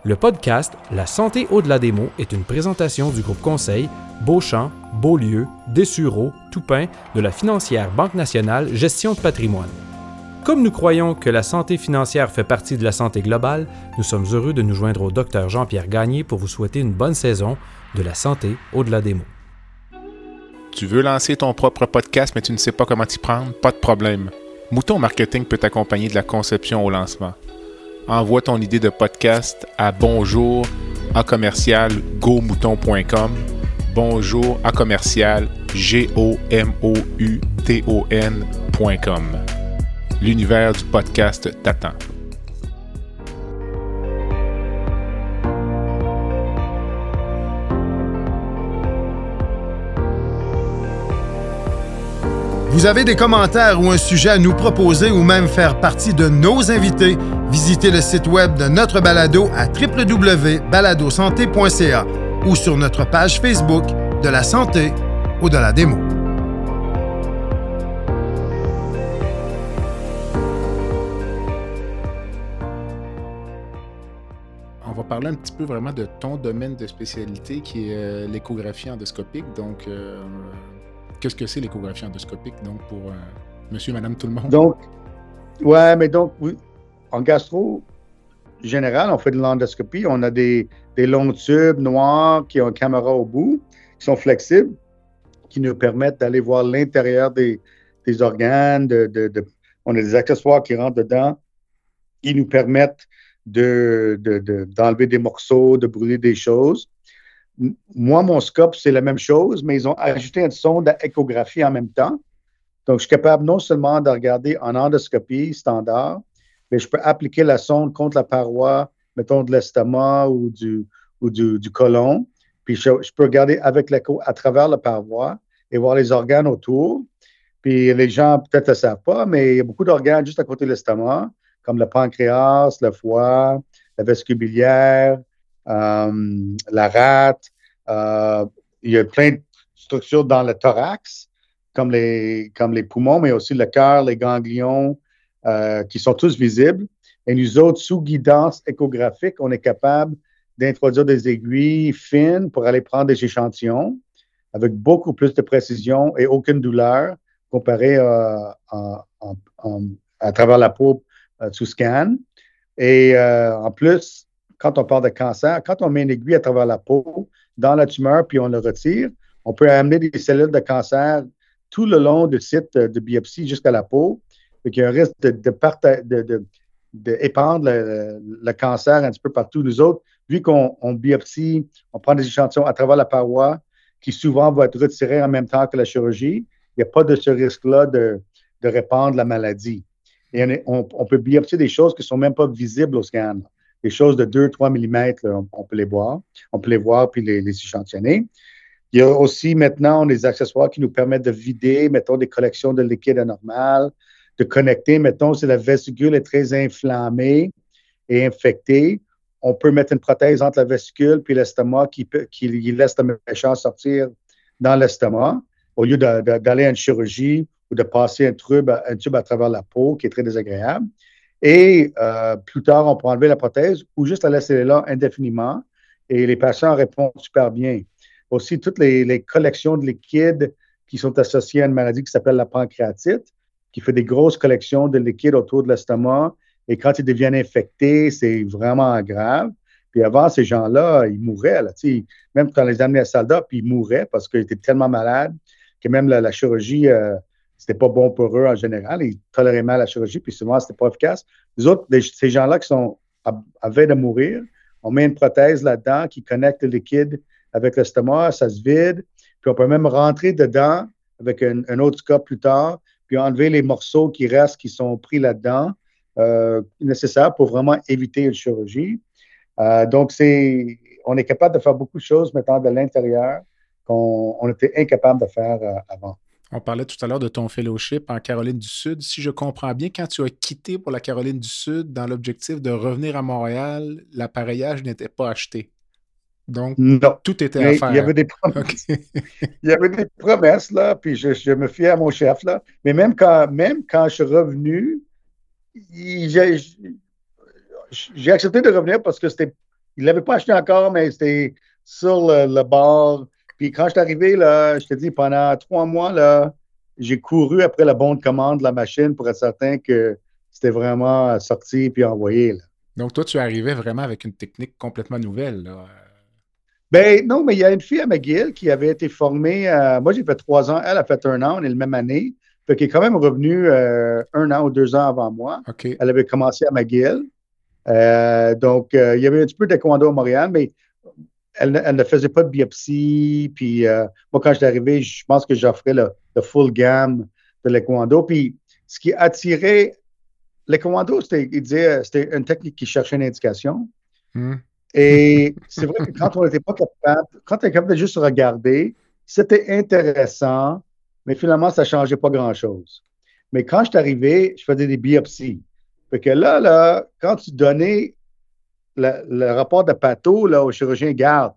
Le podcast La santé au-delà des mots est une présentation du groupe conseil Beauchamp, Beaulieu, Dessureau, Toupin de la financière Banque nationale Gestion de patrimoine. Comme nous croyons que la santé financière fait partie de la santé globale, nous sommes heureux de nous joindre au docteur Jean-Pierre Gagné pour vous souhaiter une bonne saison de la santé au-delà des mots. Tu veux lancer ton propre podcast, mais tu ne sais pas comment t'y prendre? Pas de problème. Mouton Marketing peut t'accompagner de la conception au lancement. Envoie ton idée de podcast à bonjour à commercial Bonjour à commercial g. L'univers du podcast t'attend. Vous avez des commentaires ou un sujet à nous proposer ou même faire partie de nos invités, visitez le site web de notre balado à www.baladosanté.ca ou sur notre page Facebook de la santé ou de la démo. parler un petit peu vraiment de ton domaine de spécialité qui est euh, l'échographie endoscopique. Donc, euh, qu'est-ce que c'est l'échographie endoscopique donc pour monsieur, madame, tout le monde? Donc, ouais, mais donc, oui, en gastro général, on fait de l'endoscopie. On a des, longs tubes noirs qui ont une caméra au bout, qui sont flexibles, qui nous permettent d'aller voir l'intérieur des, organes. De, on a des accessoires qui rentrent dedans, qui nous permettent d'enlever des morceaux, de brûler des choses. Moi, mon scope, c'est la même chose, mais ils ont ajouté un son d'échographie en même temps. Donc, je suis capable non seulement de regarder en endoscopie standard, mais je peux appliquer la sonde contre la paroi, mettons de l'estomac ou du, ou côlon. Puis je, peux regarder avec l'écho à travers la paroi et voir les organes autour. Puis les gens peut-être ne savent pas, mais il y a beaucoup d'organes juste à côté de l'estomac comme le pancréas, le foie, la euh, la rate. Euh, il y a plein de structures dans le thorax, comme les, comme les poumons, mais aussi le cœur, les ganglions, euh, qui sont tous visibles. Et nous autres, sous guidance échographique, on est capable d'introduire des aiguilles fines pour aller prendre des échantillons avec beaucoup plus de précision et aucune douleur comparé à travers la peau euh, sous scan. Et euh, en plus, quand on parle de cancer, quand on met une aiguille à travers la peau, dans la tumeur, puis on le retire, on peut amener des cellules de cancer tout le long du site de biopsie jusqu'à la peau. Donc, il y a un risque de, de, le, cancer un petit peu partout. Nous autres, vu qu'on biopsie, on prend des échantillons à travers la paroi, qui souvent vont être retirés en même temps que la chirurgie, il n'y a pas de ce risque-là de, de répandre la maladie. Et on, peut biopsier des choses qui ne sont même pas visibles au scan. Des choses de 2-3 mm, on, peut les voir. On peut les voir puis les, échantillonner. Il y a aussi maintenant des accessoires qui nous permettent de vider, mettons, des collections de liquide anormal, de connecter, mettons, si la vésicule est très inflammée et infectée, on peut mettre une prothèse entre la vésicule puis l'estomac qui, qui laisse le méchant sortir dans l'estomac au lieu d'aller à une chirurgie ou de passer un tube, un tube à travers la peau qui est très désagréable. Et euh, plus tard, on peut enlever la prothèse ou juste la laisser là indéfiniment et les patients répondent super bien. Aussi, toutes les, collections de liquide qui sont associées à une maladie qui s'appelle la pancréatite, qui fait des grosses collections de liquide autour de l'estomac. Et quand ils deviennent infectés, c'est vraiment grave. Puis avant, ces gens-là, ils mouraient. Là, même quand on les amenait à Salda, puis ils mouraient parce qu'ils étaient tellement malades que même la, chirurgie euh, c'était pas bon pour eux en général. Ils toléraient mal la chirurgie, puis souvent, c'était pas efficace. Les autres, ces gens-là qui sont à, veille de mourir, on met une prothèse là-dedans qui connecte le liquide avec l'estomac, ça se vide, puis on peut même rentrer dedans avec un, autre scope plus tard, puis enlever les morceaux qui restent, qui sont pris là-dedans, euh, nécessaires pour vraiment éviter une chirurgie. Euh, donc, c'est, on est capable de faire beaucoup de choses maintenant de l'intérieur qu'on était incapable de faire euh, avant. On parlait tout à l'heure de ton fellowship en Caroline du Sud. Si je comprends bien, quand tu as quitté pour la Caroline du Sud dans l'objectif de revenir à Montréal, l'appareillage n'était pas acheté. Donc, tout était à faire. Il y avait des promesses. il y avait des promesses, là, puis je, me fiais à mon chef, là. Mais même quand, même quand je suis revenu, j'ai accepté de revenir parce que c'était. Il ne l'avait pas acheté encore, mais c'était sur le bord puis quand je suis arrivé, là, je te dis, pendant trois mois, là, j'ai couru après la bonne commande de la machine pour être certain que c'était vraiment sorti puis envoyé. Donc, toi, tu arrivais vraiment avec une technique complètement nouvelle. Là. Ben non, mais il y a une fille à McGill qui avait été formée. moi, j'ai fait trois ans. Elle a fait un an. On est la même année. Fait qu'elle est quand même revenue euh, un an ou deux ans avant moi. Elle avait commencé à McGill. Euh, donc, euh, il y avait un petit peu de taekwondo à Montréal, mais elle, ne faisait pas de biopsie. Puis euh, moi, quand je suis arrivé, je pense que j'offrais le, full gamme de l'équando. Puis ce qui attirait l'équando, c'était, c'était une technique qui cherchait une indication. Hmm. Et c'est vrai que quand on n'était pas capable, quand on était capable de juste regarder, c'était intéressant, mais finalement, ça ne changeait pas grand-chose. Mais quand je suis arrivé, je faisais des biopsies. Fait que là, là, quand tu donnais le, rapport de Pato là, au chirurgien garde,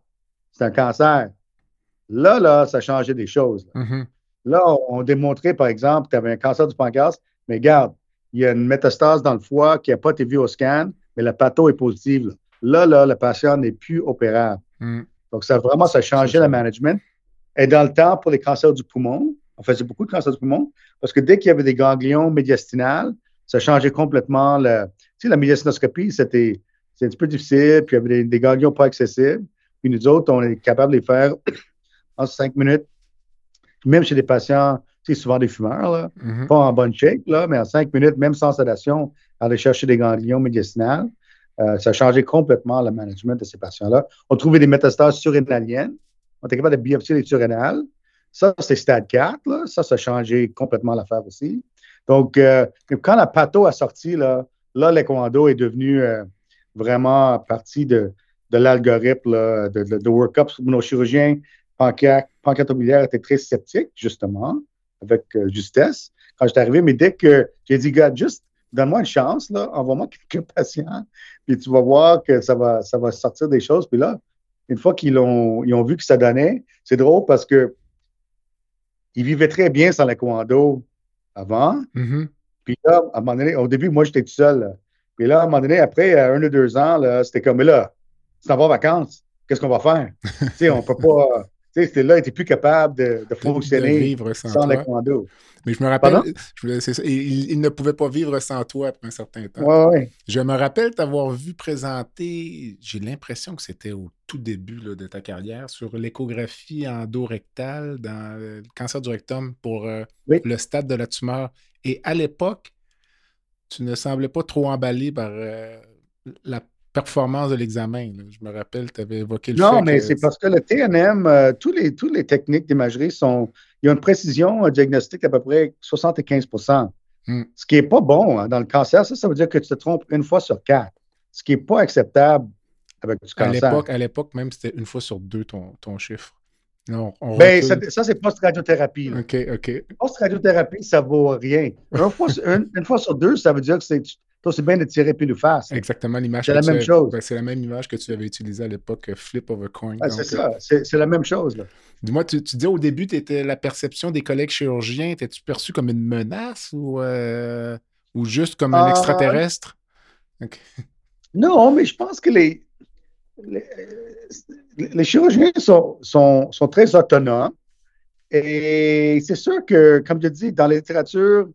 c'est un cancer. Là, là, ça changeait des choses. Là, mm-hmm. on, démontrait, par exemple, tu avais un cancer du pancréas, mais garde, il y a une métastase dans le foie qui n'a pas été vue au scan, mais la pato est positive. là, là, le patient n'est plus opérable. Hmm. Donc, ça vraiment, ça changé le management. Et dans le temps, pour les cancers du poumon, on faisait beaucoup de cancers du poumon parce que dès qu'il y avait des ganglions médiastinales, ça changeait complètement. Le, tu sais, la médiastinoscopie, c'était un petit peu difficile, puis il y avait des, ganglions pas accessibles. Puis nous autres, on est capable de les faire en cinq minutes. Même chez des patients, tu sais, souvent des fumeurs, là, Mhm. pas en bonne shape, là, mais en cinq minutes, même sans sédation, aller chercher des ganglions médiastinales. Euh, ça a changé complètement le management de ces patients-là. On trouvait des métastases surrénaliennes. On était capable de biopsier les surrénales. Ça, c'est stade 4. Là. Ça, ça a changé complètement l'affaire aussi. Donc, euh, quand la patho a sorti, là, là est devenu euh, vraiment partie de, de l'algorithme de, de, de workup. Nos chirurgiens pancréat- pancréatobiliaires étaient très sceptiques, justement, avec euh, justesse, quand j'étais arrivé. Mais dès que j'ai dit, gars, juste donne-moi une chance, là, envoie-moi quelques patients, puis tu vas voir que ça va, ça va sortir des choses. Puis là, une fois qu'ils ont, ils ont vu que ça donnait, c'est drôle parce que ils vivaient très bien sans la commando avant. Mhm. Puis là, à un moment donné, au début, moi, j'étais tout seul. Puis là, à un moment donné, après un ou deux ans, là, c'était comme, mais là, tu t'en vas en vacances, qu'est-ce qu'on va faire? tu sais, on peut pas. Tu sais, c'était là, il n'était plus capable de, de De fonctionner vivre sans, la commando. Mais je me rappelle, je ça, il, il ne pouvait pas vivre sans toi après un certain temps. Ouais, ouais. Je me rappelle t'avoir vu présenter, j'ai l'impression que c'était au tout début là, de ta carrière, sur l'échographie endorectale dans euh, le cancer du rectum pour euh, Oui. le stade de la tumeur. Et à l'époque, tu ne semblais pas trop emballé par euh, la performance de l'examen. Je me rappelle, tu avais évoqué le Non, fait mais que- c'est parce que le TNM, euh, tous les, toutes les techniques d'imagerie sont. Il y a une précision diagnostique d'à peu près 75% Hmm. Ce qui n'est pas bon hein, dans le cancer. Ça, ça veut dire que tu te trompes une fois sur quatre. Ce qui n'est pas acceptable avec du à cancer. à l'époque, même, c'était une fois sur deux ton, ton chiffre. Non, on Ben, ça, ça, c'est post-radiothérapie. OK, OK. Post-radiothérapie, ça vaut rien. Une fois, sur- une, une fois sur deux, ça veut dire que c'est toi, c'est bien de tirer pile ou face. Exactement l'image C'est la même chose. ben, c'est la même image que tu avais utilisée à l'époque, euh, flip of a coin. C'est euh, ça. C'est la même chose. Dis-moi, tu, tu dis au début, étais la perception des collègues chirurgiens, étais-tu perçu comme une menace ou, euh, ou juste comme un extraterrestre? Ok. Non, mais je pense que les, les, chirurgiens sont, sont, sont très autonomes. Et c'est sûr que, comme je dis, dans la littérature,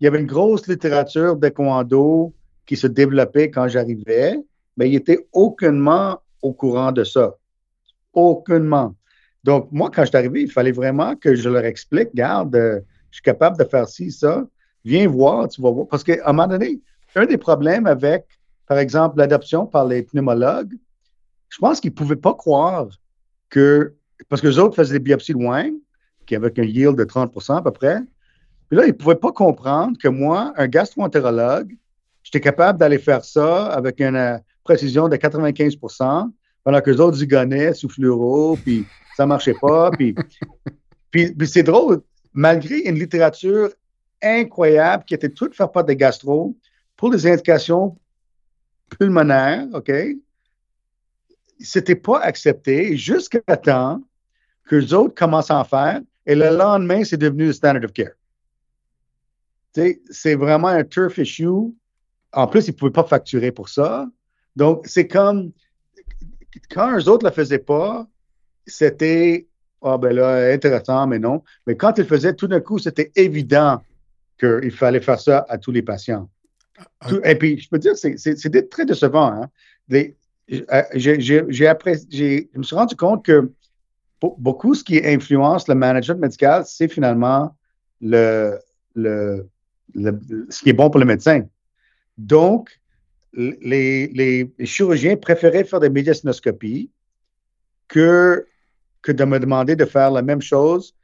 il y avait une grosse littérature d'écoando qui se développait quand j'arrivais, mais ils n'étaient aucunement au courant de ça. Aucunement. Donc, moi, quand je suis arrivé, il fallait vraiment que je leur explique, garde, euh, je suis capable de faire ci, ça, viens voir, tu vas voir. Parce qu'à un moment donné, un des problèmes avec, par exemple, l'adoption par les pneumologues, je pense qu'ils ne pouvaient pas croire que, parce que les autres faisaient des biopsies Wang, qui avaient un yield de 30% à peu près, puis là, ils ne pouvaient pas comprendre que moi, un gastroentérologue, j'étais capable d'aller faire ça avec une euh, précision de 95% pendant que les autres zigonnaient sous fluoro, puis ça ne marchait pas. Puis, puis, c'est drôle, malgré une littérature incroyable qui était toute faite par des gastro pour les indications pulmonaires, OK? C'était pas accepté jusqu'à temps que les autres commencent à en faire et le lendemain, c'est devenu le standard of care. C'est vraiment un turf issue. En plus, ils ne pouvaient pas facturer pour ça. Donc, c'est comme quand eux autres ne le faisaient pas, c'était ah ben là, intéressant, mais non. Mais quand ils le faisaient, tout d'un coup, c'était évident qu'il fallait faire ça à tous les patients. Tout- et puis, je peux dire, c'est- très décevant. Hein? Les- euh, je me suis rendu compte que beaucoup ce qui influence le management médical, c'est finalement le, le, le- ce qui est bon pour le médecin. Donc, les, les- chirurgiens préféraient faire des médiastinoscopies que, que de me demander de faire la même chose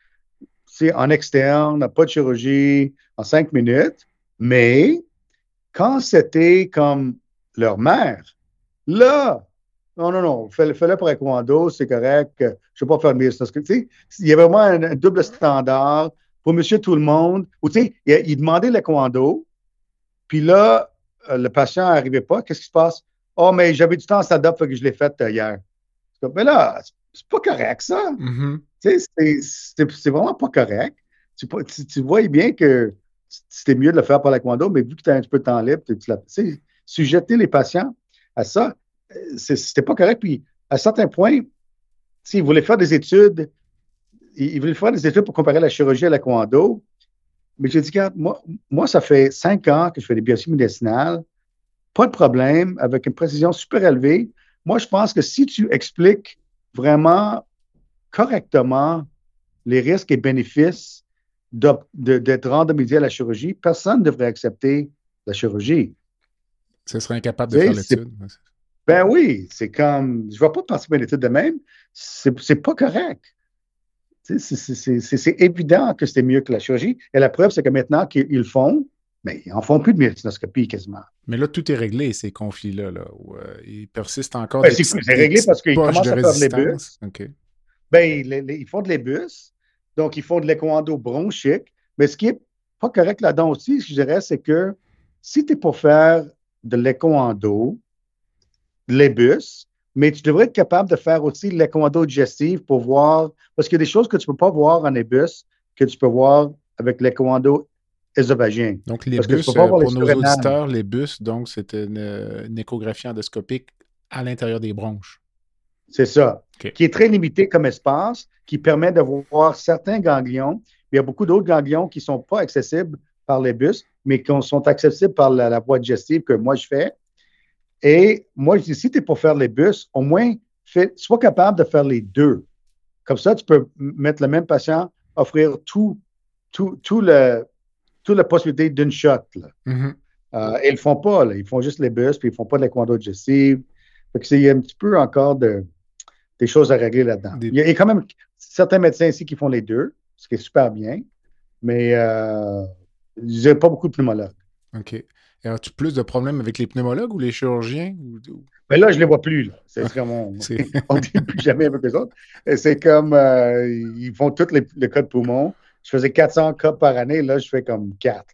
en externe, pas de chirurgie, en cinq minutes. Mais quand c'était comme leur mère, là, non, non, non, fais-le fais pour Equando, c'est correct, je ne vais pas faire sais, il y avait vraiment un, un double standard pour monsieur tout le monde. Ou tu sais, il, il demandait l'Equando, puis là, euh, le patient n'arrivait pas. Qu'est-ce qui se passe? Oh, mais j'avais du temps stand-up, fait que je l'ai fait euh, hier. Mais là, c'est- pas correct, ça. Tu sais, c'est- vraiment pas correct. Tu, tu, tu vois bien que c'était mieux de le faire par la commando, mais vu que tu as un petit peu de temps libre, tu, tu sais, sujeter les patients à ça. c'était pas correct. Puis, à certains points, s'il voulait faire des études, il, voulait faire des études pour comparer la chirurgie à la commando. Mais j'ai dit, regarde, moi, moi, ça fait cinq ans que je fais des biopsies médicinales. Pas de problème, avec une précision super élevée. Moi, je pense que si tu expliques vraiment correctement les risques et bénéfices d'être randomisé à la chirurgie, personne ne devrait accepter la chirurgie. Ce serait incapable de faire l'étude. Ben oui, c'est comme, je ne vais pas participer à l'étude de même, c'est pas correct. C'est évident que c'était mieux que la chirurgie. Et la preuve, c'est que maintenant qu'ils le font, mais ben, ils n'en font plus de médicinoscopie quasiment. Mais là, tout est réglé, ces conflits-là. Là, euh, ils persistent encore. Ben, c'est réglé parce qu'ils commencent à faire de l'ébus. Ben, ils font de l'ébus, donc ils font de l'écoendo bronchique. Mais ce qui n'est pas correct là-dedans aussi, je dirais, c'est que si tu es pour faire de l'écoendo, de l'ébus, mais tu devrais être capable de faire aussi l'écoendo digestive pour voir, parce qu'il y a des choses que tu ne peux pas voir en ébus que tu peux voir avec l'écoendo. Donc, les bus, euh, pour nos auditeurs, les bus, donc, c'est une, échographie endoscopique à l'intérieur des bronches. C'est ça. Qui est très limité comme espace, qui permet de voir certains ganglions. Il y a beaucoup d'autres ganglions qui ne sont pas accessibles par les bus, mais qui sont accessibles par la, voie digestive que moi je fais. Et moi, je dis, si tu es pour faire les bus, au moins, sois capable de faire les deux. Comme ça, tu peux mettre le même patient, offrir tout, tout, tout le, toute la possibilité d'une shot. Mm-hmm. Euh, ils ne le font pas. Ils font juste les bus, puis ils ne font pas de la digestive. Il y a un petit peu encore de, des choses à régler là-dedans. Il, y a quand même certains médecins ici qui font les deux, ce qui est super bien, mais euh, a pas beaucoup de pneumologues. OK. Et as-tu plus de problèmes avec les pneumologues ou les chirurgiens? Mais là, je ne les vois plus. C'est vraiment. on ne dit plus jamais avec eux autres. C'est comme. Euh, ils font tous les, les cas de poumon je faisais 400 cas par année, là, je fais comme 4.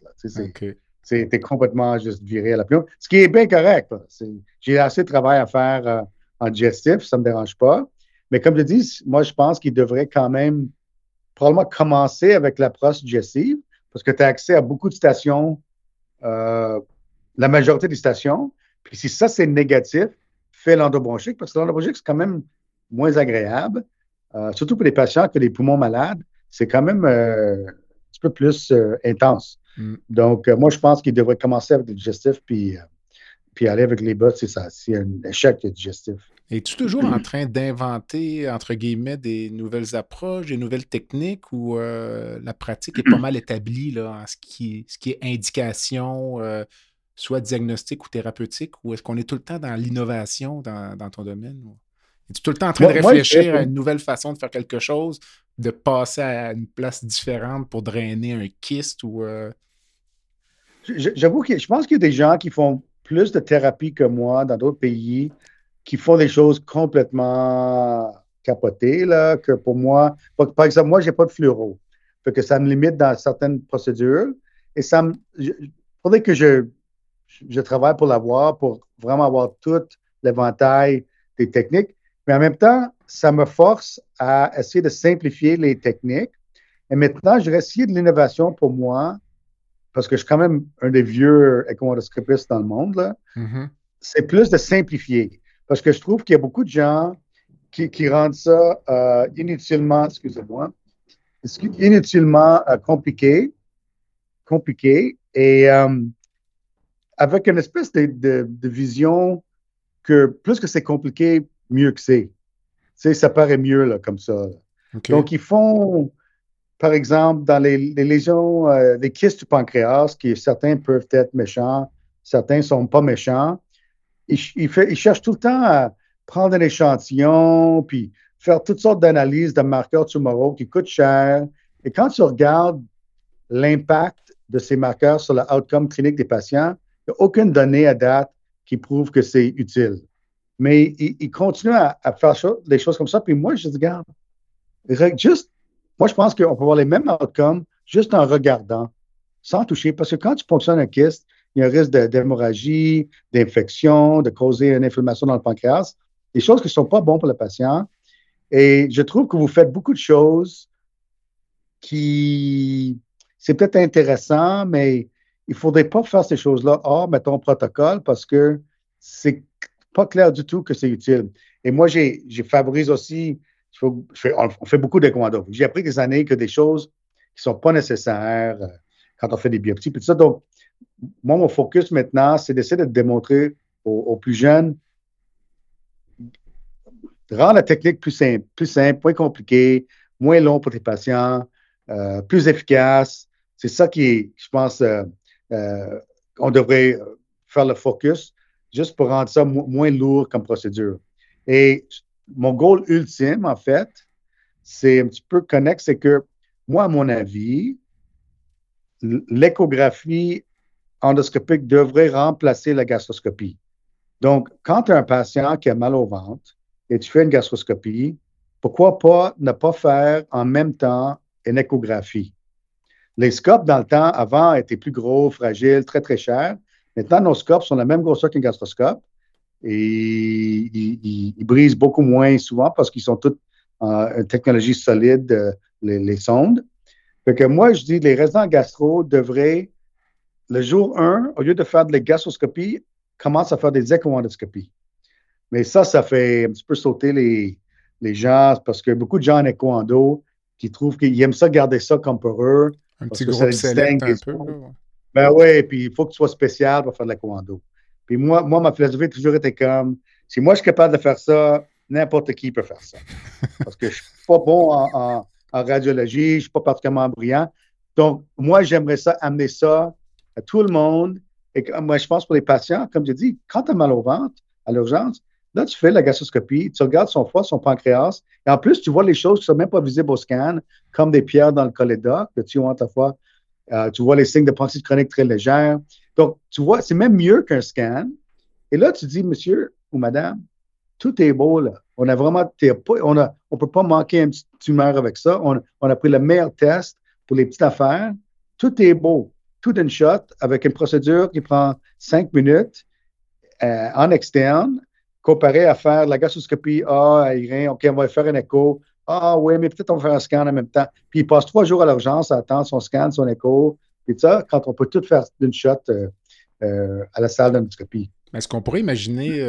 C'était complètement juste viré à la plume. Ce qui est bien correct. J'ai assez de travail à faire euh, en digestif, ça ne me dérange pas. Mais comme je dis, moi, je pense qu'il devrait quand même probablement commencer avec l'approche digestive parce que tu as accès à beaucoup de stations, euh, la majorité des stations. Puis si ça, c'est négatif, fais l'endobronchique parce que l'endobronchique, c'est quand même moins agréable, euh, surtout pour les patients ont des poumons malades c'est quand même euh, un petit peu plus euh, intense. Mm. Donc, moi, je pense qu'il devrait commencer avec le digestif, puis, puis aller avec les bottes, c'est ça, c'est un échec digestif. Es-tu toujours en train d'inventer, entre guillemets, des nouvelles approches, des nouvelles techniques ou la pratique est pas mal établie là, en ce qui, ce qui est indication, soit diagnostique ou thérapeutique, ou est-ce qu'on est tout le temps dans l'innovation dans, dans, ton domaine? Es-tu tout le temps en train de réfléchir à une nouvelle façon de faire quelque chose de passer à une place différente pour drainer un kyste ou. Euh? J'avoue que je pense qu'il y a des gens qui font plus de thérapie que moi dans d'autres pays, qui font des choses complètement capotées, là, que pour moi, par exemple, moi, je n'ai pas de fluoro. Fait que ça me limite dans certaines procédures. Et ça me. Il faudrait que je, je travaille pour l'avoir, pour vraiment avoir tout l'éventail des techniques. Mais en même temps, ça me force à essayer de simplifier les techniques. Et maintenant, je vais essayer de l'innovation pour moi, parce que je suis quand même un des vieux écoendoscopistes dans le monde. Mm-hmm. C'est plus de simplifier. Parce que je trouve qu'il y a beaucoup de gens qui, rendent ça euh, inutilement, excusez-moi, inutilement euh, compliqué, compliqué, et euh, avec une espèce de, vision que plus que c'est compliqué, mieux que c'est. sais, ça paraît mieux là, comme ça. Donc, ils font, par exemple, dans les, lésions, euh, les kystes du pancréas, qui certains peuvent être méchants, certains ne sont pas méchants, ils, cherchent tout le temps à prendre un échantillon, puis faire toutes sortes d'analyses de marqueurs tumoraux qui coûtent cher. Et quand tu regardes l'impact de ces marqueurs sur l'outcome clinique des patients, il n'y a aucune donnée à date qui prouve que c'est utile. Mais il, continue à, faire des choses comme ça. Puis moi, je regarde, juste, moi, je pense qu'on peut avoir les mêmes outcomes juste en regardant, sans toucher. Parce que quand tu fonctionnes un kyste, il y a un risque d'hémorragie, d'infection, de causer une inflammation dans le pancréas, des choses qui ne sont pas bonnes pour le patient. Et je trouve que vous faites beaucoup de choses qui, c'est peut-être intéressant, mais il ne faudrait pas faire ces choses-là hors, mettons, protocole, parce que c'est pas clair du tout que c'est utile. Et moi, j'ai favorise aussi, on, fait beaucoup de commandos. J'ai appris des années que des choses qui ne sont pas nécessaires euh, quand on fait des biopsies. Puis ça, donc, moi, mon focus maintenant, c'est d'essayer de démontrer aux, plus jeunes, rendre la technique plus simple, plus simple, moins compliquée, moins long pour tes patients, euh, plus efficace. C'est ça qui est, je pense, euh, euh, on devrait faire le focus juste pour rendre ça moins lourd comme procédure. Et mon goal ultime, en fait, c'est un petit peu connexe, c'est que moi, à mon avis, l'échographie endoscopique devrait remplacer la gastroscopie. Donc, quand tu as un patient qui a mal au ventre et tu fais une gastroscopie, pourquoi pas ne pas faire en même temps une échographie? Les scopes, dans le temps, avant, étaient plus gros, fragiles, très, très chers. Maintenant, nos scopes sont la même grosseur qu'un gastroscope et ils, brisent beaucoup moins souvent parce qu'ils sont toutes en technologie solide, euh, les, sondes. Fait que moi, je dis les résidents gastro devraient, le jour 1, au lieu de faire de la gastroscopie, commencer à faire des écho-endoscopies. Mais ça, ça fait un petit peu sauter les, les gens parce que beaucoup de gens en écho-endo qui trouvent qu'ils aiment ça garder ça comme pour eux. Un petit groupe select un peu. Ben oui, puis il faut que tu sois spécial pour faire de l'écho-endo. Puis moi, moi, ma philosophie a toujours été comme, si moi je suis capable de faire ça, n'importe qui peut faire ça. Parce que je ne suis pas bon en, radiologie, je ne suis pas particulièrement brillant. Donc, moi, j'aimerais ça, amener ça tout le monde. Et moi, je pense pour les patients, comme je dis, quand tu as mal au ventre, à l'urgence, là, tu fais la gastroscopie, tu regardes son foie, son pancréas, et en plus, tu vois les choses qui ne sont même pas visibles au scan, comme des pierres dans le cholédoque, que tu vois ta fois. Tu vois les signes de pensée chronique très légères. Donc, tu vois, c'est même mieux qu'un scan. Et là, tu dis, monsieur ou madame, tout est beau, là. On a vraiment, on ne on peut pas manquer une petite tumeur avec ça. On, a pris le meilleur test pour les petites affaires. Tout est beau. Tout une shot avec une procédure qui prend cinq minutes euh, en externe, comparé à faire la gastroscopie. Ah, rien, OK, on va faire un écho. Ah, oui, mais peut-être on va faire un scan en même temps. Puis il passe trois jours à l'urgence à attendre son scan, son écho. Et ça, quand on peut tout faire d'une shot euh, euh, à la salle d'endoscopie. Est-ce qu'on pourrait imaginer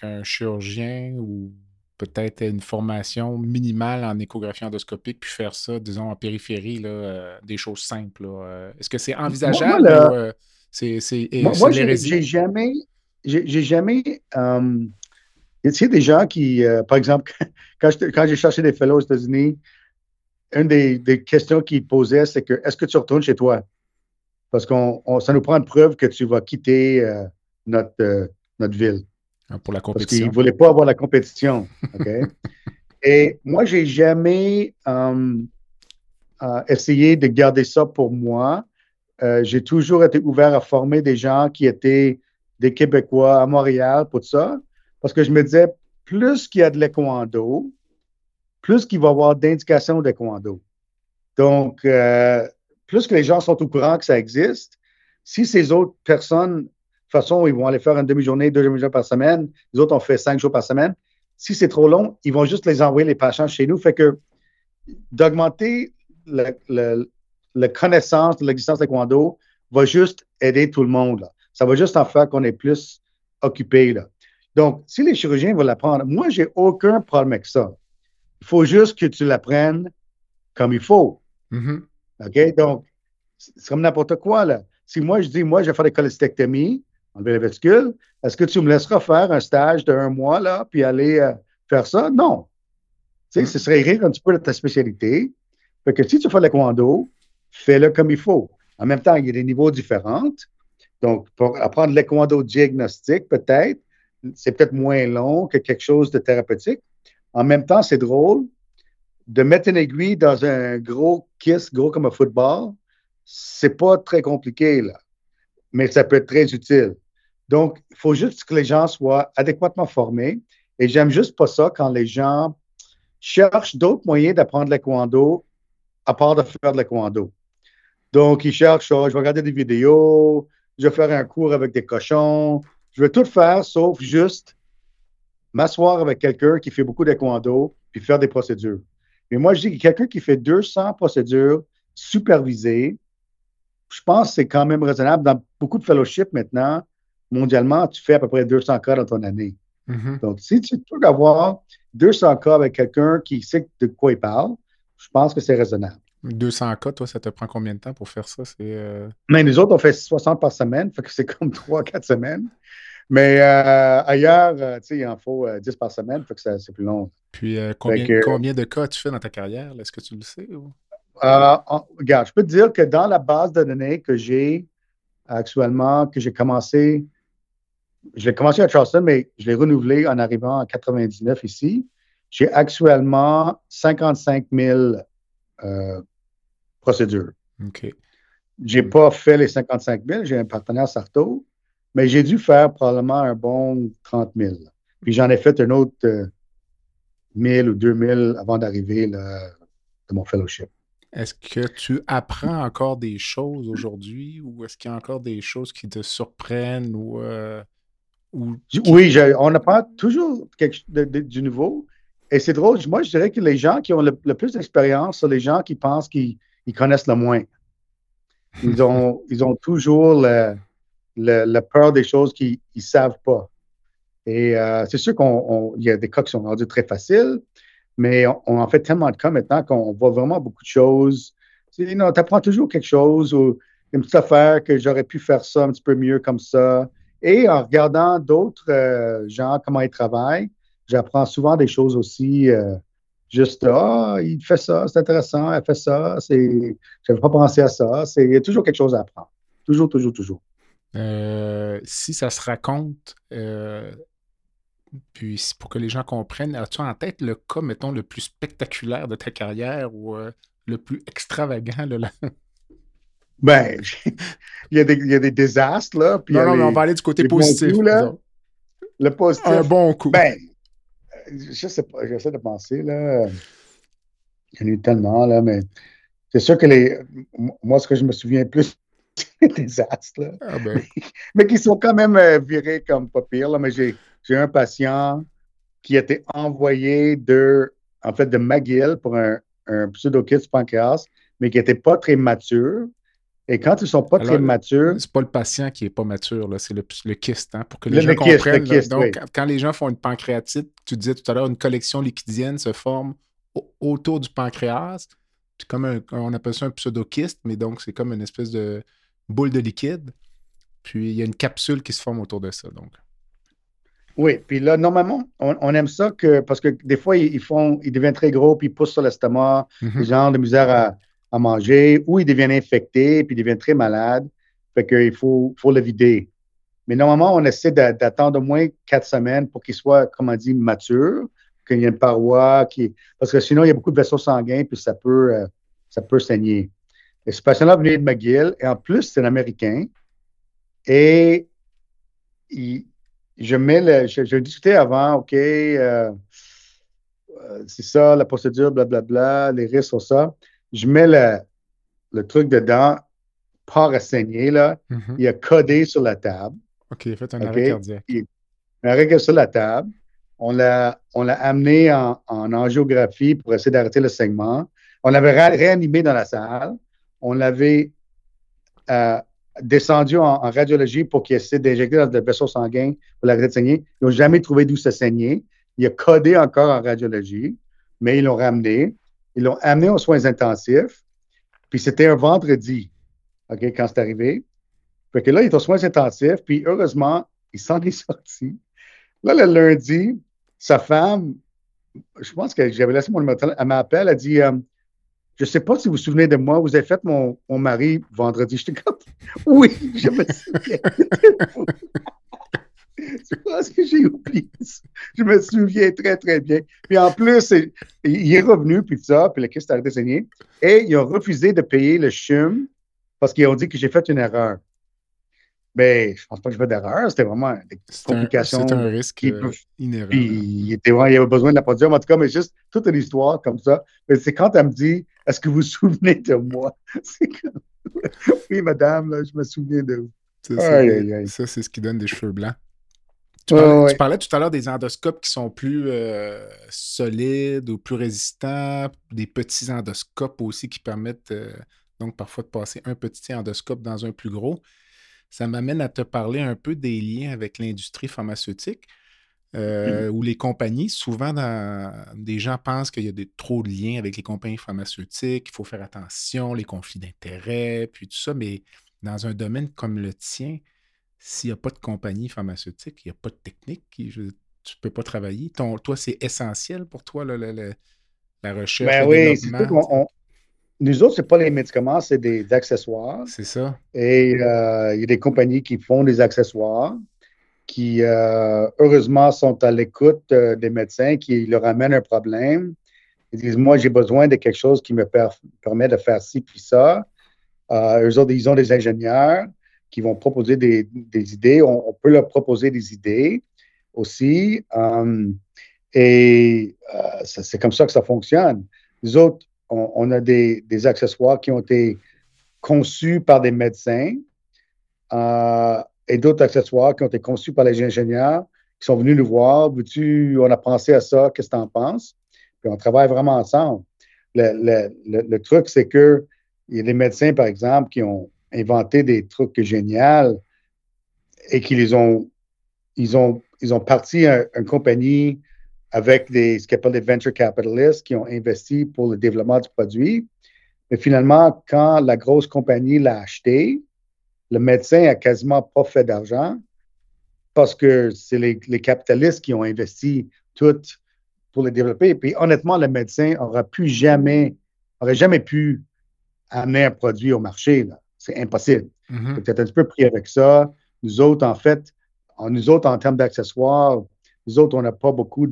qu'un chirurgien ou peut-être une formation minimale en échographie endoscopique puis faire ça, disons, en périphérie, là, euh, des choses simples? Euh, est-ce que c'est envisageable moi, c'est, moi, j'ai jamais, j'ai jamais il y a des gens qui, par exemple, quand, quand j'ai cherché des fellows aux États-Unis, une des, des questions qu'ils posaient, c'est que est-ce que tu retournes chez toi? Parce que ça nous prend une preuve que tu vas quitter notre, euh, notre ville. Ah, pour la compétition. Parce qu'ils ne voulaient pas avoir la compétition. Et moi, je n'ai jamais euh, euh, essayé de garder ça pour moi. j'ai toujours été ouvert à former des gens qui étaient des Québécois à Montréal pour ça. Parce que je me disais, plus qu'il y a de l'écoando, plus qu'il va y avoir d'indications d'écoando. Donc, plus que les gens sont au courant que ça existe, si ces autres personnes toute façon, ils vont aller faire une demi-journée, deux demi-journées par semaine. Les autres, ont fait cinq jours par semaine. Si c'est trop long, ils vont juste les envoyer les patients chez nous. Fait que d'augmenter la, connaissance de l'existence de taekwondo va juste aider tout le monde. Ça va juste en faire qu'on est plus occupé. Là. Donc, si les chirurgiens veulent l'apprendre, moi, j'ai aucun problème avec ça. Il faut juste que tu l'apprennes comme il faut. Mm-hmm. OK? Donc, c'est comme n'importe quoi, là. Si moi, je dis, moi, je vais faire des cholestectomies, enlever la vesicule. Est-ce que tu me laisseras faire un stage d'un mois, là, puis aller euh, faire ça? Non. Tu sais, ce serait rire un petit peu de ta spécialité. Fait que si tu fais le commando, fais-le comme il faut. En même temps, il y a des niveaux différents. Donc, pour apprendre le commando diagnostic, peut-être, c'est peut-être moins long que quelque chose de thérapeutique. En même temps, c'est drôle de mettre une aiguille dans un gros kiss, gros comme un football. C'est pas très compliqué, là mais ça peut être très utile. Donc, il faut juste que les gens soient adéquatement formés. Et j'aime juste pas ça quand les gens cherchent d'autres moyens d'apprendre l'équando à part de faire de l'équando. Donc, ils cherchent, oh, je vais regarder des vidéos, je vais faire un cours avec des cochons, je vais tout faire sauf juste m'asseoir avec quelqu'un qui fait beaucoup d'équando puis faire des procédures. Mais moi, je dis que quelqu'un qui fait 200 procédures supervisées, je pense que c'est quand même raisonnable. Dans beaucoup de fellowships maintenant, mondialement, tu fais à peu près 200 cas dans ton année. Mhm. Donc, si tu peux avoir 200 cas avec quelqu'un qui sait de quoi il parle, je pense que c'est raisonnable. 200 cas, toi, ça te prend combien de temps pour faire ça? Euh, Mais nous autres, on fait 60 par semaine, fait que c'est comme 3-4 semaines. Mais euh, ailleurs, euh, tu sais, il en faut euh, 10 par semaine, fait que c'est plus long. Puis combien, que- combien de cas tu fais dans ta carrière? Est-ce que tu le sais? ou- Euh, en- regarde, je peux te dire que dans la base de données que j'ai actuellement, que j'ai commencé, je l'ai commencé à Charleston, mais je l'ai renouvelé en arrivant en 99 ici. J'ai actuellement 55 000 euh, procédures. OK. J'ai pas fait les 55 000, j'ai un partenaire Sarto, mais j'ai dû faire probablement un bon 30 000. Puis j'en ai fait un autre euh, 1000 ou 2000 avant d'arriver de mon fellowship. Est-ce que tu apprends encore des choses aujourd'hui ou est-ce qu'il y a encore des choses qui te surprennent ou, euh, ou Oui, je- on apprend toujours quelque, de- de- du nouveau. Et c'est drôle, moi je dirais que les gens qui ont le, le plus d'expérience sont les gens qui pensent qu'ils ils connaissent le moins. Ils ont, ils ont toujours le- le- la peur des choses qu'ils ne savent pas. Et euh, c'est sûr qu'il y a des cas qui sont rendus très faciles, mais on, en fait tellement de cas maintenant qu'on voit vraiment beaucoup de choses. Tu apprends toujours quelque chose ou une petite affaire que j'aurais pu faire ça un petit peu mieux comme ça. Et en regardant d'autres euh, gens, comment ils travaillent, j'apprends souvent des choses aussi. euh, juste, ah, il fait ça, c'est intéressant, elle fait ça, c'est, j'avais pas pensé à ça. Il y a toujours quelque chose à apprendre. Toujours, toujours, toujours. euh, si ça se raconte, puis pour que les gens comprennent, as-tu en tête le cas, mettons, le plus spectaculaire de ta carrière ou euh, le plus extravagant? là, là? Ben, il y, a des, il y a des désastres, là. Puis Non, non, mais on va aller du côté positif. coups, là. le positif. Un bon coup. Ben, euh, je sais pas, j'essaie de penser, là. Il y en a eu tellement, là, mais c'est sûr que les. Moi, ce que je me souviens plus, c'est les désastres, là. Ah ben, mais qui sont quand même euh, virés comme pas pire. Là. Mais j'ai, j'ai un patient qui a été envoyé de, en fait, de McGill pour un, un pseudo-kit pancréas, mais qui n'était pas très mature. Et quand ils sont pas très matures, c'est pas le patient qui est pas mature, c'est le, le kyste, hein, pour que les Le- gens le comprennent. kyste, Donc, oui. quand- les gens font une pancréatite, tu disais tout à l'heure, une collection liquidienne se forme au- autour du pancréas. Comme un, on appelle ça un pseudokyste, mais donc c'est comme une espèce de boule de liquide. Puis il y a une capsule qui se forme autour de ça. Donc, oui. Puis là, normalement, on, on aime ça que, parce que des fois, ils, ils font, ils deviennent très gros, puis ils poussent sur l'estomac, Mhm. les gens ont de misère à, à manger, ou ils deviennent infectés, puis ils deviennent très malades. Fait qu'il faut, faut le vider. Mais normalement, on essaie d'a- d'attendre au moins quatre semaines pour qu'il soit, comme on dit, mature, qu'il y ait une paroi qui. Parce que sinon, il y a beaucoup de vaisseaux sanguins, puis ça peut, euh, ça peut saigner. Et ce patient-là venait de McGill, et en plus, c'est un Américain. Et il- je mets le. Je, je discutais avant, OK, euh, euh, c'est ça, la procédure, blablabla, les risques sont ça. Je mets le, le truc dedans, part à saigner, là. Mhm. Il a codé sur la table. OK, faites un OK? arrêt cardiaque. Un règle sur la table. On l'a, on l'a amené en, en angiographie pour essayer d'arrêter le saignement. On l'avait ré- réanimé dans la salle. On l'avait euh, descendu en, radiologie pour qu'il essaie d'injecter dans le vaisseau sanguin pour l'arrêter de saigner. Ils n'ont jamais trouvé d'où ça saignait. Il a codé encore en radiologie, mais ils l'ont ramené. Ils l'ont amené aux soins intensifs. Puis c'était un vendredi, OK, quand c'est arrivé. Fait que là, il est aux soins intensifs, puis heureusement, il s'en est sorti. Là, le lundi, sa femme, je pense que j'avais laissé mon numéro elle m'appelle, elle dit euh, Je ne sais pas si vous vous souvenez de moi, vous avez fait mon, mon mari vendredi. J'étais comme Oui, je me souviens. Je pense que j'ai oublié. Je me souviens très, très bien. Puis en plus, il est revenu, puis ça, puis le Christ a saigner. Et ils ont refusé de payer le CHUM parce qu'ils ont dit que j'ai fait une erreur. Mais je pense pas que j'ai fait d'erreur. C'était vraiment des complications. c'est un risque euh, inhérent. Puis il, était vraiment- il avait besoin de la produire. Mais en tout cas, mais juste toute une histoire comme ça. Mais c'est quand elle me dit Est-ce que vous vous souvenez de moi? C'est comme Oui, madame, là, je me souviens de vous. Ça, c'est- ce qui donne des cheveux blancs. Ouais. tu parlais tout à l'heure des endoscopes qui sont plus euh, solides ou plus résistants, des petits endoscopes aussi qui permettent euh, donc parfois de passer un petit endoscope dans un plus gros. Ça m'amène à te parler un peu des liens avec l'industrie pharmaceutique. Euh, où les compagnies, souvent, des gens pensent qu'il y a des, trop de liens avec les compagnies pharmaceutiques, il faut faire attention, les conflits d'intérêts, puis tout ça, mais dans un domaine comme le tien, s'il n'y a pas de compagnie pharmaceutique, il n'y a pas de technique, tu ne peux pas travailler. toi, c'est essentiel pour toi, la recherche, ben oui, nous autres, ce n'est pas les médicaments, c'est des accessoires. C'est ça. Et euh, il y a des compagnies qui font des accessoires qui, euh, heureusement, sont à l'écoute euh, des médecins qui leur amènent un problème. Ils disent, moi, j'ai besoin de quelque chose qui me permet de faire ci puis ça. Euh, eux autres, ils ont des ingénieurs qui vont proposer des, idées. On, peut leur proposer des idées aussi. et c'est comme ça que ça fonctionne. Les autres, on, a des, accessoires qui ont été conçus par des médecins et d'autres accessoires qui ont été conçus par les ingénieurs qui sont venus nous voir. on a pensé à ça, qu'est-ce que tu en penses? Puis on travaille vraiment ensemble. Le, truc, c'est qu'il y a des médecins, par exemple, qui ont inventé des trucs géniaux et qui les ont, ils ont, ils ont parti une compagnie avec des, ce qu'on appelle des venture capitalists qui ont investi pour le développement du produit. Mais finalement, quand la grosse compagnie l'a acheté, le médecin a quasiment pas fait d'argent parce que c'est les, capitalistes qui ont investi tout pour le développer. Et puis, honnêtement, le médecin n'aurait pu jamais, aurait jamais pu amener un produit au marché. C'est impossible. Mm-hmm. Peut-être un petit peu pris avec ça. Nous autres, en fait, en, nous autres, en termes d'accessoires, nous autres, on n'a pas beaucoup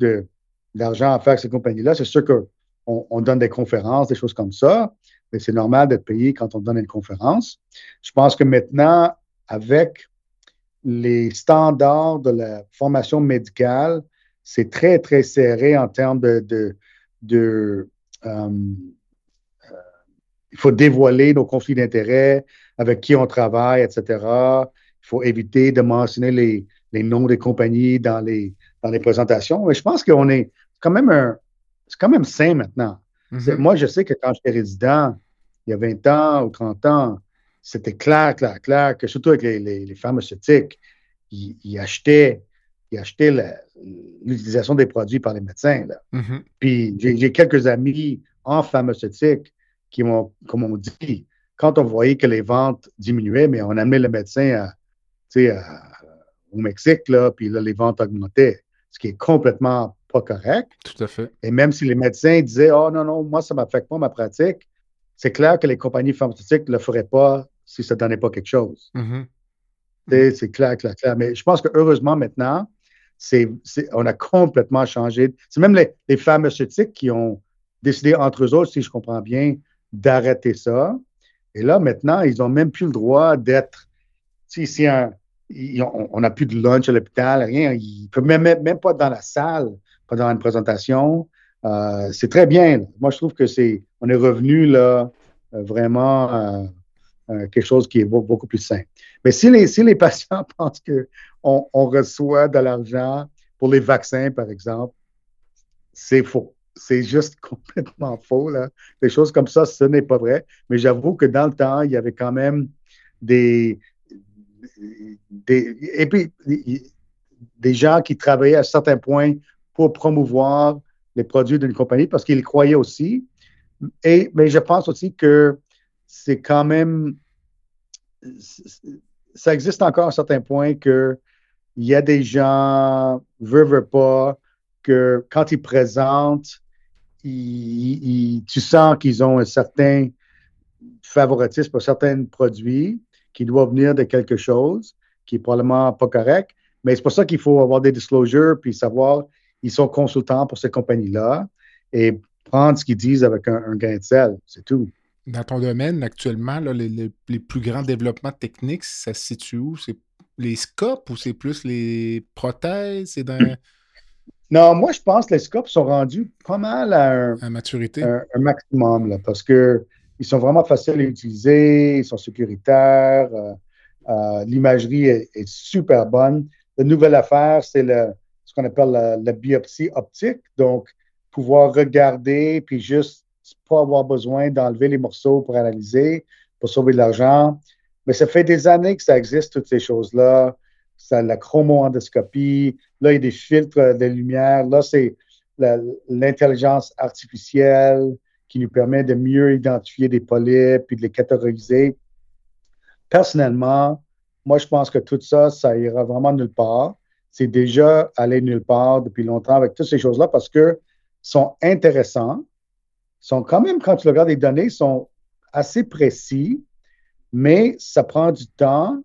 d'argent à faire avec ces compagnies-là. C'est sûr qu'on on donne des conférences, des choses comme ça mais c'est normal d'être payé quand on donne une conférence. Je pense que maintenant, avec les standards de la formation médicale, c'est très, très serré en termes de... de, euh, il faut dévoiler nos conflits d'intérêts, avec qui on travaille, etc. Il faut éviter de mentionner les, les noms des compagnies dans les, dans les présentations. Mais je pense qu'on est quand même un, c'est quand même sain maintenant. Mm-hmm. Moi, je sais que quand j'étais résident, il y a 20 ans ou 30 ans, c'était clair, clair, clair que surtout avec les, pharmaceutiques, ils, achetaient, ils achetaient l'utilisation des produits par les médecins. Mm-hmm. Puis j'ai quelques amis en pharmaceutique qui m'ont, comme on dit, quand on voyait que les ventes diminuaient, mais on amenait le médecin au Mexique, là, puis là, les ventes augmentaient, ce qui est complètement pas correct. Tout à fait. Et même si les médecins disaient, oh non, non, moi, ça ne m'affecte pas ma pratique, c'est clair que les compagnies pharmaceutiques ne le feraient pas si ça ne donnait pas quelque chose. Mm-hmm. C'est clair, clair, clair. Mais je pense que heureusement maintenant, on a complètement changé. C'est même les, pharmaceutiques qui ont décidé entre eux autres, si je comprends bien, d'arrêter ça. Et là, maintenant, ils n'ont même plus le droit d'être. Si, si on n'a plus de lunch à l'hôpital, rien. Ils ne peuvent même, même pas dans la salle pendant une présentation. Euh, c'est très bien. Moi, je trouve que c'est, on est revenu là euh, vraiment euh, quelque chose qui est beaucoup plus sain. Mais si les, si les patients pensent qu'on on reçoit de l'argent pour les vaccins, par exemple, c'est faux. C'est juste complètement faux. Là. Des choses comme ça, ce n'est pas vrai. Mais j'avoue que dans le temps, il y avait quand même des, des et puis des gens qui travaillaient à certains points pour promouvoir les produits d'une compagnie parce qu'ils croyaient aussi. Et, mais je pense aussi que c'est quand même, ça existe encore à un certain point que il y a des gens, veulent, veulent pas, que quand ils présentent, tu sens qu'ils ont un certain favoritisme pour certains produits qui doivent venir de quelque chose qui est probablement pas correct. Mais c'est pour ça qu'il faut avoir des disclosures puis savoir ils sont consultants pour ces compagnies-là et prendre ce qu'ils disent avec un, grain de sel, c'est tout. Dans ton domaine, actuellement, les, plus grands développements techniques, ça se situe où? C'est les scopes ou c'est plus les prothèses? Non, moi, je pense que les scopes sont rendus pas mal à, un, maturité. Un, maximum, là, parce qu'ils sont vraiment faciles à utiliser, ils sont sécuritaires, euh, euh, l'imagerie est, super bonne. La nouvelle affaire, c'est le, qu'on appelle la, biopsie optique. Donc, pouvoir regarder, puis juste pas avoir besoin d'enlever les morceaux pour analyser, pour sauver de l'argent. Mais ça fait des années que ça existe, toutes ces choses-là. La chromo-endoscopie, là, il y a des filtres de lumière. Là, c'est l'intelligence artificielle qui nous permet de mieux identifier des polypes et de les catégoriser. Personnellement, moi, je pense que tout ça, ça ira vraiment nulle part. C'est déjà allé nulle part depuis longtemps avec toutes ces choses-là parce que sont intéressants, sont quand même, quand tu regardes les données, sont assez précis, mais ça prend du temps.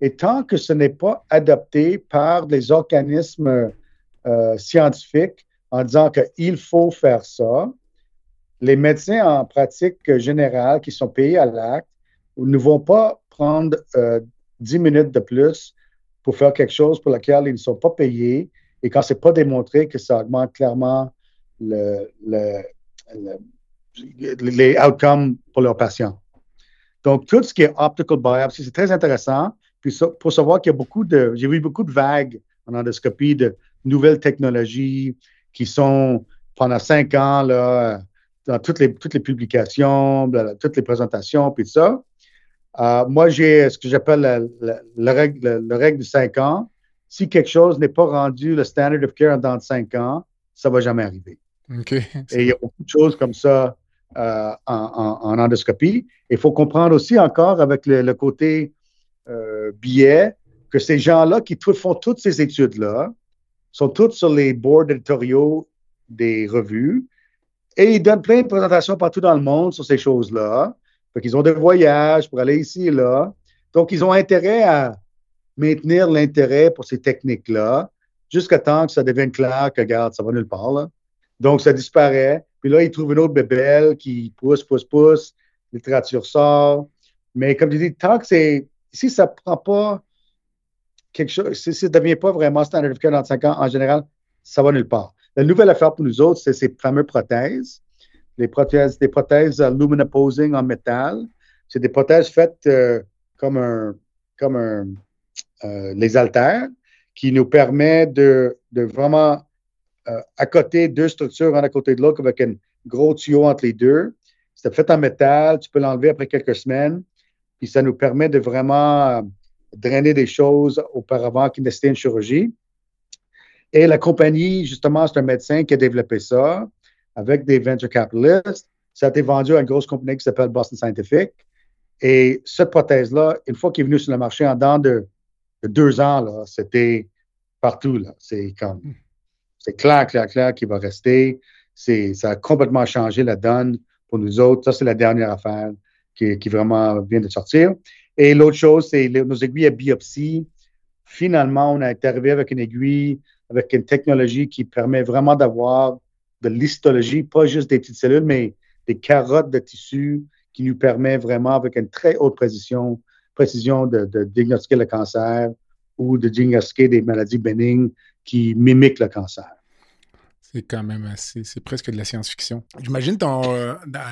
Et tant que ce n'est pas adopté par des organismes euh, scientifiques en disant qu'il faut faire ça, les médecins en pratique générale qui sont payés à l'acte ne vont pas prendre euh, 10 minutes de plus pour faire quelque chose pour lequel ils ne sont pas payés et quand ce n'est pas démontré que ça augmente clairement le, les outcomes pour leurs patients. Donc, tout ce qui est optical biopsy, c'est très intéressant. Puis pour savoir qu'il y a beaucoup de, j'ai vu beaucoup de vagues en endoscopie de nouvelles technologies qui sont pendant cinq ans là, dans toutes les, toutes les publications, toutes les présentations, puis ça. Euh, moi, j'ai ce que j'appelle le, règle, le, règle de 5 ans. Si quelque chose n'est pas rendu le standard of care dans 5 ans, ça ne va jamais arriver. Et il y a beaucoup de choses comme ça euh, en, endoscopie. Il faut comprendre aussi encore avec le, côté euh, biais que ces gens-là qui font toutes ces études-là sont tous sur les boards éditoriaux des revues et ils donnent plein de présentations partout dans le monde sur ces choses-là. Ils ont des voyages pour aller ici et là. Donc, ils ont intérêt à maintenir l'intérêt pour ces techniques-là jusqu'à temps que ça devienne clair que, regarde, ça va nulle part. Donc, ça disparaît. Puis là, ils trouvent une autre bébelle qui pousse, pousse, pousse. Littérature sort. Mais comme je dis, tant que c'est. Si ça ne prend pas quelque chose, si ça ne devient pas vraiment standard of care dans 5 ans, en général, ça va nulle part. La nouvelle affaire pour nous autres, c'est ces fameuses prothèses des prothèses, des prothèses luminoposing en métal. C'est des prothèses faites euh, comme un, comme un, euh, les qui nous permet de, vraiment euh, accoter deux structures un à côté de l'autre avec un gros tuyau entre les deux. C'est fait en métal, tu peux l'enlever après quelques semaines, puis ça nous permet de vraiment drainer des choses auparavant qui nécessitaient une chirurgie. Et la compagnie, justement, c'est un médecin qui a développé ça avec des venture capitalists. Ça a été vendu à une grosse compagnie qui s'appelle Boston Scientific. Et cette prothèse-là, une fois qu'il est venu sur le marché en dedans de, deux ans, c'était partout. C'est comme, c'est clair, clair, clair qu'il va rester. ça a complètement changé la donne pour nous autres. Ça, c'est la dernière affaire qui, qui, vraiment vient de sortir. Et l'autre chose, c'est nos aiguilles à biopsie. Finalement, on est arrivé avec une aiguille, avec une technologie qui permet vraiment d'avoir de l'histologie, pas juste des petites cellules, mais des carottes de tissu qui nous permet vraiment, avec une très haute précision, précision de, diagnostiquer le cancer ou de diagnostiquer des maladies bénignes qui mimiquent le cancer. C'est quand même assez, c'est presque de la science-fiction. J'imagine euh, dans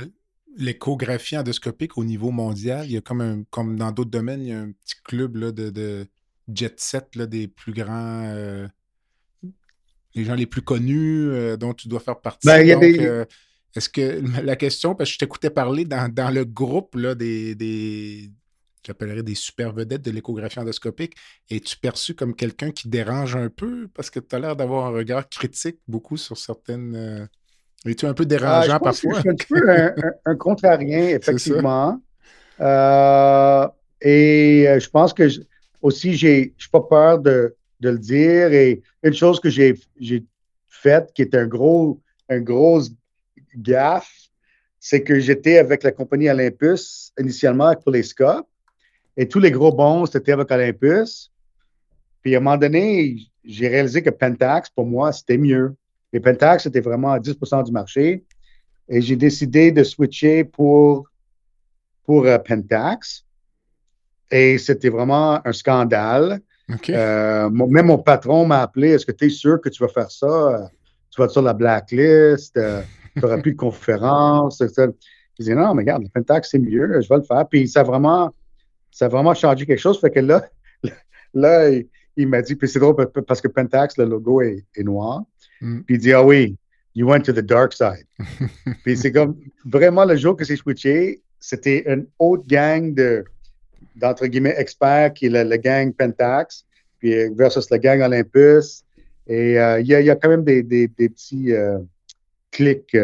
l'échographie endoscopique au niveau mondial, il y a comme, un, comme dans d'autres domaines, il y a un petit club là, de, jet set là, des plus grands euh, les gens les plus connus euh, dont tu dois faire partie. Ben, euh, est-ce que la question, parce que je t'écoutais parler dans, le groupe là, des, des j'appellerais des super vedettes de l'échographie endoscopique, es-tu perçu comme quelqu'un qui dérange un peu? Parce que tu as l'air d'avoir un regard critique beaucoup sur certaines. Euh, es-tu un peu dérangeant parfois? je suis un peu un, contrarien, effectivement. et je pense que aussi, je n'ai pas peur de, de le dire. Et une chose que j'ai faite, qui est un gros, un gaffe, c'est que j'étais avec la compagnie Olympus initialement pour les scopes. Et tous les gros bons, c'était avec Olympus. Puis à un moment donné, j'ai réalisé que Pentax, pour moi, c'était mieux. Et Pentax, c'était vraiment à 10% du marché. Et j'ai décidé de switcher pour, pour euh, Pentax. Et c'était vraiment un scandale. Euh, même mon patron m'a appelé Est-ce que tu es sûr que tu vas faire ça? Tu vas être sur la blacklist euh, Tu n'auras plus de conférence. Je disais Non, mais regarde, le Pentax, c'est mieux, je vais le faire. Puis ça a vraiment, ça a vraiment changé quelque chose. Fait que là, là il, m'a dit Puis c'est drôle parce que Pentax, le logo est, noir. Mm. Puis il dit Ah oui, you went to the dark side. puis c'est comme vraiment le jour que c'est switché, c'était une autre gang de d'entre guillemets experts qui est le, gang Pentax, puis euh, versus le gang Olympus. Et il y, a, quand même des, petits clics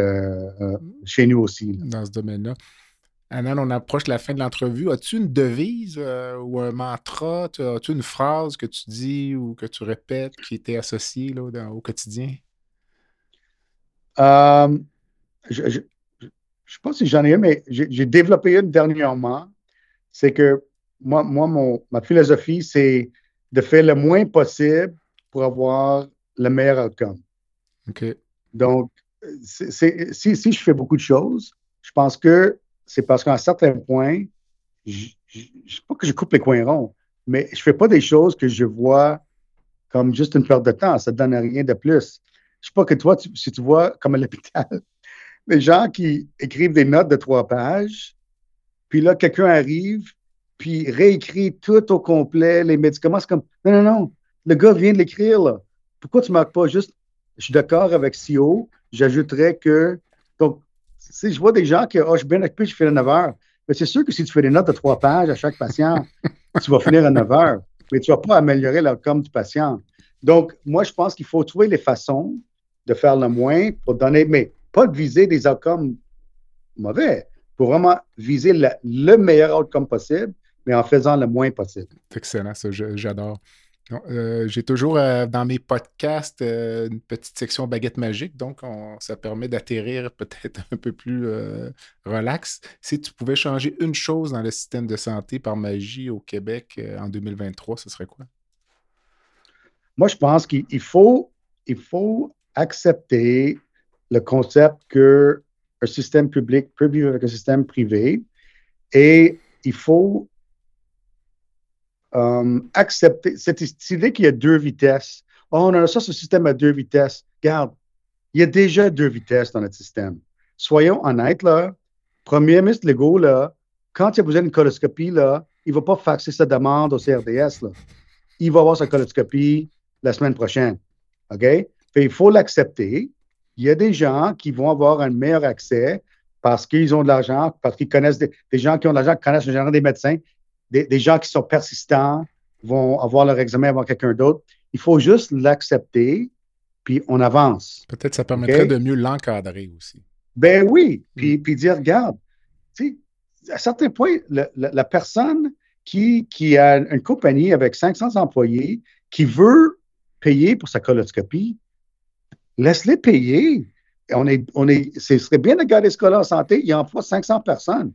chez nous aussi. Dans ce domaine-là. Anan, on approche la fin de l'entrevue. As-tu une devise ou un mantra? As-tu une phrase que tu dis ou que tu répètes qui était associée là, au quotidien? je ne sais pas si j'en ai une, mais j'ai développé une dernièrement. C'est que moi, moi mon, ma philosophie, c'est de faire le moins possible pour avoir le meilleur outcome. OK. Donc, si, si je fais beaucoup de choses, je pense que c'est parce qu'à un certain point, je ne sais pas que je coupe les coins ronds, mais je ne fais pas des choses que je vois comme juste une perte de temps. Ça ne donne rien de plus. Je ne sais pas que toi, si tu vois comme à l'hôpital, des gens qui écrivent des notes de trois pages, puis là, quelqu'un arrive, puis réécrit tout au complet, les médicaments. C'est comme, non, non, non, le gars vient de l'écrire, là. Pourquoi tu ne marques pas juste, je suis d'accord avec CEO, j'ajouterais que. Donc, si je vois des gens qui, oh, je suis bien occupé, je fais à 9 heures. Mais c'est sûr que si tu fais des notes de trois pages à chaque patient, tu vas finir à 9 heures. Mais tu ne vas pas améliorer l'outcome du patient. Donc, moi, je pense qu'il faut trouver les façons de faire le moins pour donner, mais pas de viser des outcomes mauvais, pour vraiment viser le, meilleur outcome possible, mais en faisant le moins possible. C'est excellent, ça, j'adore. Euh, j'ai toujours euh, dans mes podcasts euh, une petite section baguette magique, donc ça permet d'atterrir peut-être un peu plus relax. Si tu pouvais changer une chose dans le système de santé par magie au Québec en 2023, ce serait quoi? Moi, je pense qu'il faut, il faut accepter le concept qu'un système public peut vivre avec un système privé et il faut euh, accepter cette, idée qu'il y a deux vitesses. Oh non, ça, ce système à deux vitesses. Regarde, il y a déjà deux vitesses dans notre système. Soyons honnêtes, là. Premier ministre Legault, là, quand il a besoin d'une coloscopie, là, il ne va pas faxer sa demande au CRDS. Là. Il va avoir sa coloscopie la semaine prochaine. OK? il faut l'accepter. Il y a des gens qui vont avoir un meilleur accès parce qu'ils ont de l'argent, parce qu'ils connaissent des, gens qui ont de l'argent, connaissent le genre des médecins, des, gens qui sont persistants vont avoir leur examen avant quelqu'un d'autre. Il faut juste l'accepter, puis on avance. Peut-être ça permettrait de mieux l'encadrer aussi. Ben oui, puis, mm. puis dire, regarde, à certains points, la, personne qui, qui a une compagnie avec 500 employés, qui veut payer pour sa coloscopie, laisse-les payer. On est, on est, ce serait bien de garder ce cas-là en santé, il emploie 500 personnes.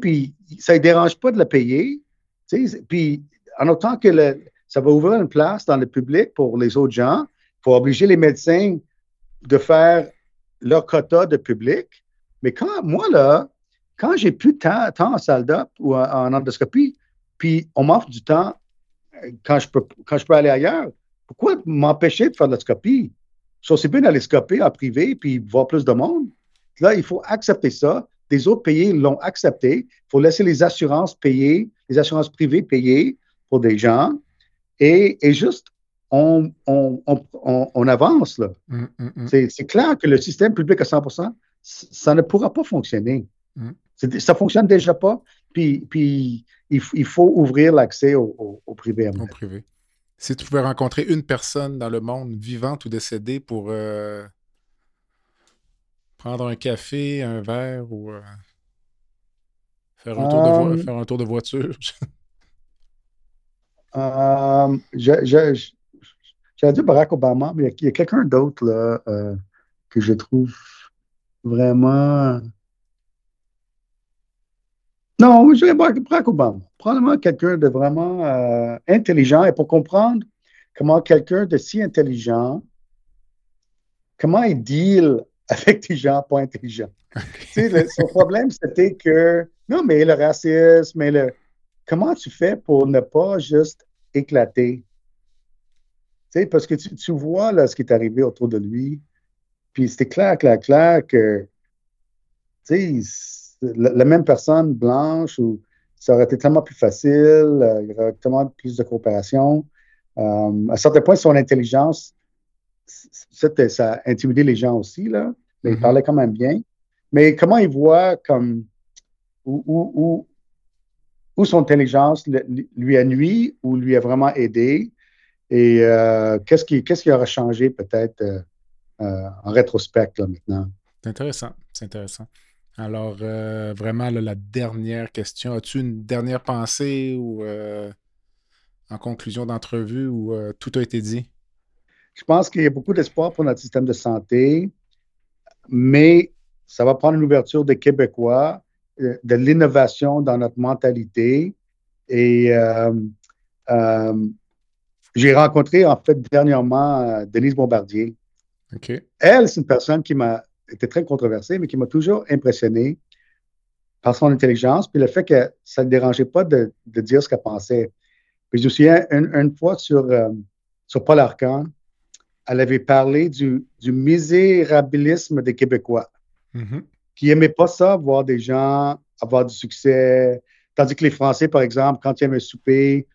Puis ça ne dérange pas de le payer. Puis en autant que ça va ouvrir une place dans le public pour les autres gens, pour obliger les médecins de faire leur quota de public. Mais quand moi, là, quand j'ai plus de temps, en salle d'op ou en, endoscopie, puis on m'offre du temps euh, quand je, peux, aller ailleurs, pourquoi m'empêcher de faire de l'endoscopie? c'est bien d'aller scoper en privé puis voir plus de monde. Là, il faut accepter ça. Les autres pays l'ont accepté. Il faut laisser les assurances payer, les assurances privées payer pour des gens. Et, juste, on, on, avance. là. Mm, mm, mm. C'est clair que le système public à 100% ça ne pourra pas fonctionner. Ça ne fonctionne déjà pas. Puis, puis il, faut ouvrir l'accès au, au, privé. Au privé. Si tu pouvais rencontrer une personne dans le monde, vivante ou décédée, pour euh, prendre un café, un verre ou euh, faire, un tour de euh, faire un tour de voiture. J'allais dire Barack Obama, mais il y a, quelqu'un d'autre là, que je trouve vraiment. Non, je dirais Barack Obama probablement quelqu'un de vraiment euh, intelligent. Et pour comprendre comment quelqu'un de si intelligent, comment il deal avec des gens pas intelligents. son problème, c'était que, non, mais le racisme, mais le, comment tu fais pour ne pas juste éclater? parce que tu, vois là, ce qui est arrivé autour de lui, puis c'était clair, clair, clair que la, la, même personne blanche ou ça aurait été tellement plus facile, euh, il y aurait tellement plus de coopération. Euh, à certains points, son intelligence, ça a intimidé les gens aussi, là, mais il mm-hmm. parlait quand même bien. Mais comment il voit comme où, où son intelligence lui a nuit ou lui a vraiment aidé? Et euh, qu'est-ce qui, qu'est-ce qui aura changé peut-être euh, euh, en rétrospect maintenant? C'est intéressant, c'est intéressant. Alors, vraiment, la dernière question. As-tu une dernière pensée ou en conclusion d'entrevue où tout a été dit? Je pense qu'il y a beaucoup d'espoir pour notre système de santé, mais ça va prendre une ouverture des Québécois, de l'innovation dans notre mentalité et j'ai rencontré, en fait, dernièrement euh, Denise Bombardier. Elle, c'est une personne qui m'a été très controversée, mais qui m'a toujours impressionné par son intelligence, puis le fait que ça ne dérangeait pas de, dire ce qu'elle pensait. Puis je me souviens, une, fois sur, euh, sur Paul Arcan, elle avait parlé du, du misérabilisme des Québécois, mm-hmm. qui n'aimaient pas ça, voir des gens avoir du succès, tandis que les Français, par exemple, quand ils un souper,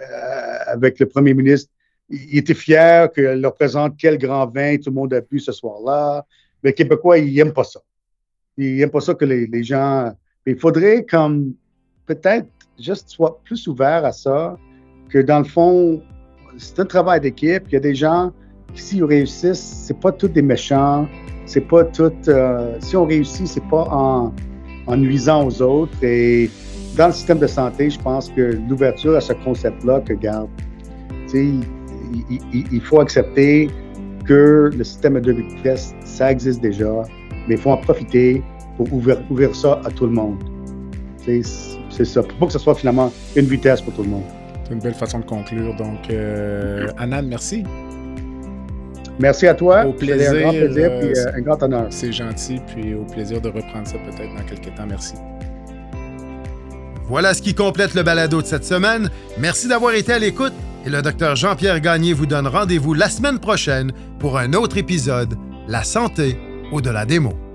euh, avec le premier ministre. Il était fier que leur présente quel grand vin tout le monde a bu ce soir-là. Mais les Québécois, ils n'aiment pas ça. Ils n'aiment pas ça que les, gens. Il faudrait comme peut-être juste soit plus ouvert à ça, que dans le fond, c'est un travail d'équipe. Il y a des gens s'ils réussissent, c'est pas tous des méchants. C'est pas tout. Euh, si on réussit, c'est pas en, nuisant aux autres. Et dans le système de santé, je pense que l'ouverture à ce concept-là que garde, il, il, faut accepter que le système de vitesse, ça existe déjà, mais il faut en profiter pour ouvrir, ça à tout le monde. C'est ça, pour pas que ce soit finalement une vitesse pour tout le monde. C'est une belle façon de conclure. Donc, euh, merci. Merci à toi. Au plaisir. un grand plaisir et euh, un grand honneur. C'est gentil, puis au plaisir de reprendre ça peut-être dans quelques temps. Merci. Voilà ce qui complète le balado de cette semaine. Merci d'avoir été à l'écoute et le docteur Jean-Pierre Gagné vous donne rendez-vous la semaine prochaine pour un autre épisode La santé au-delà des mots.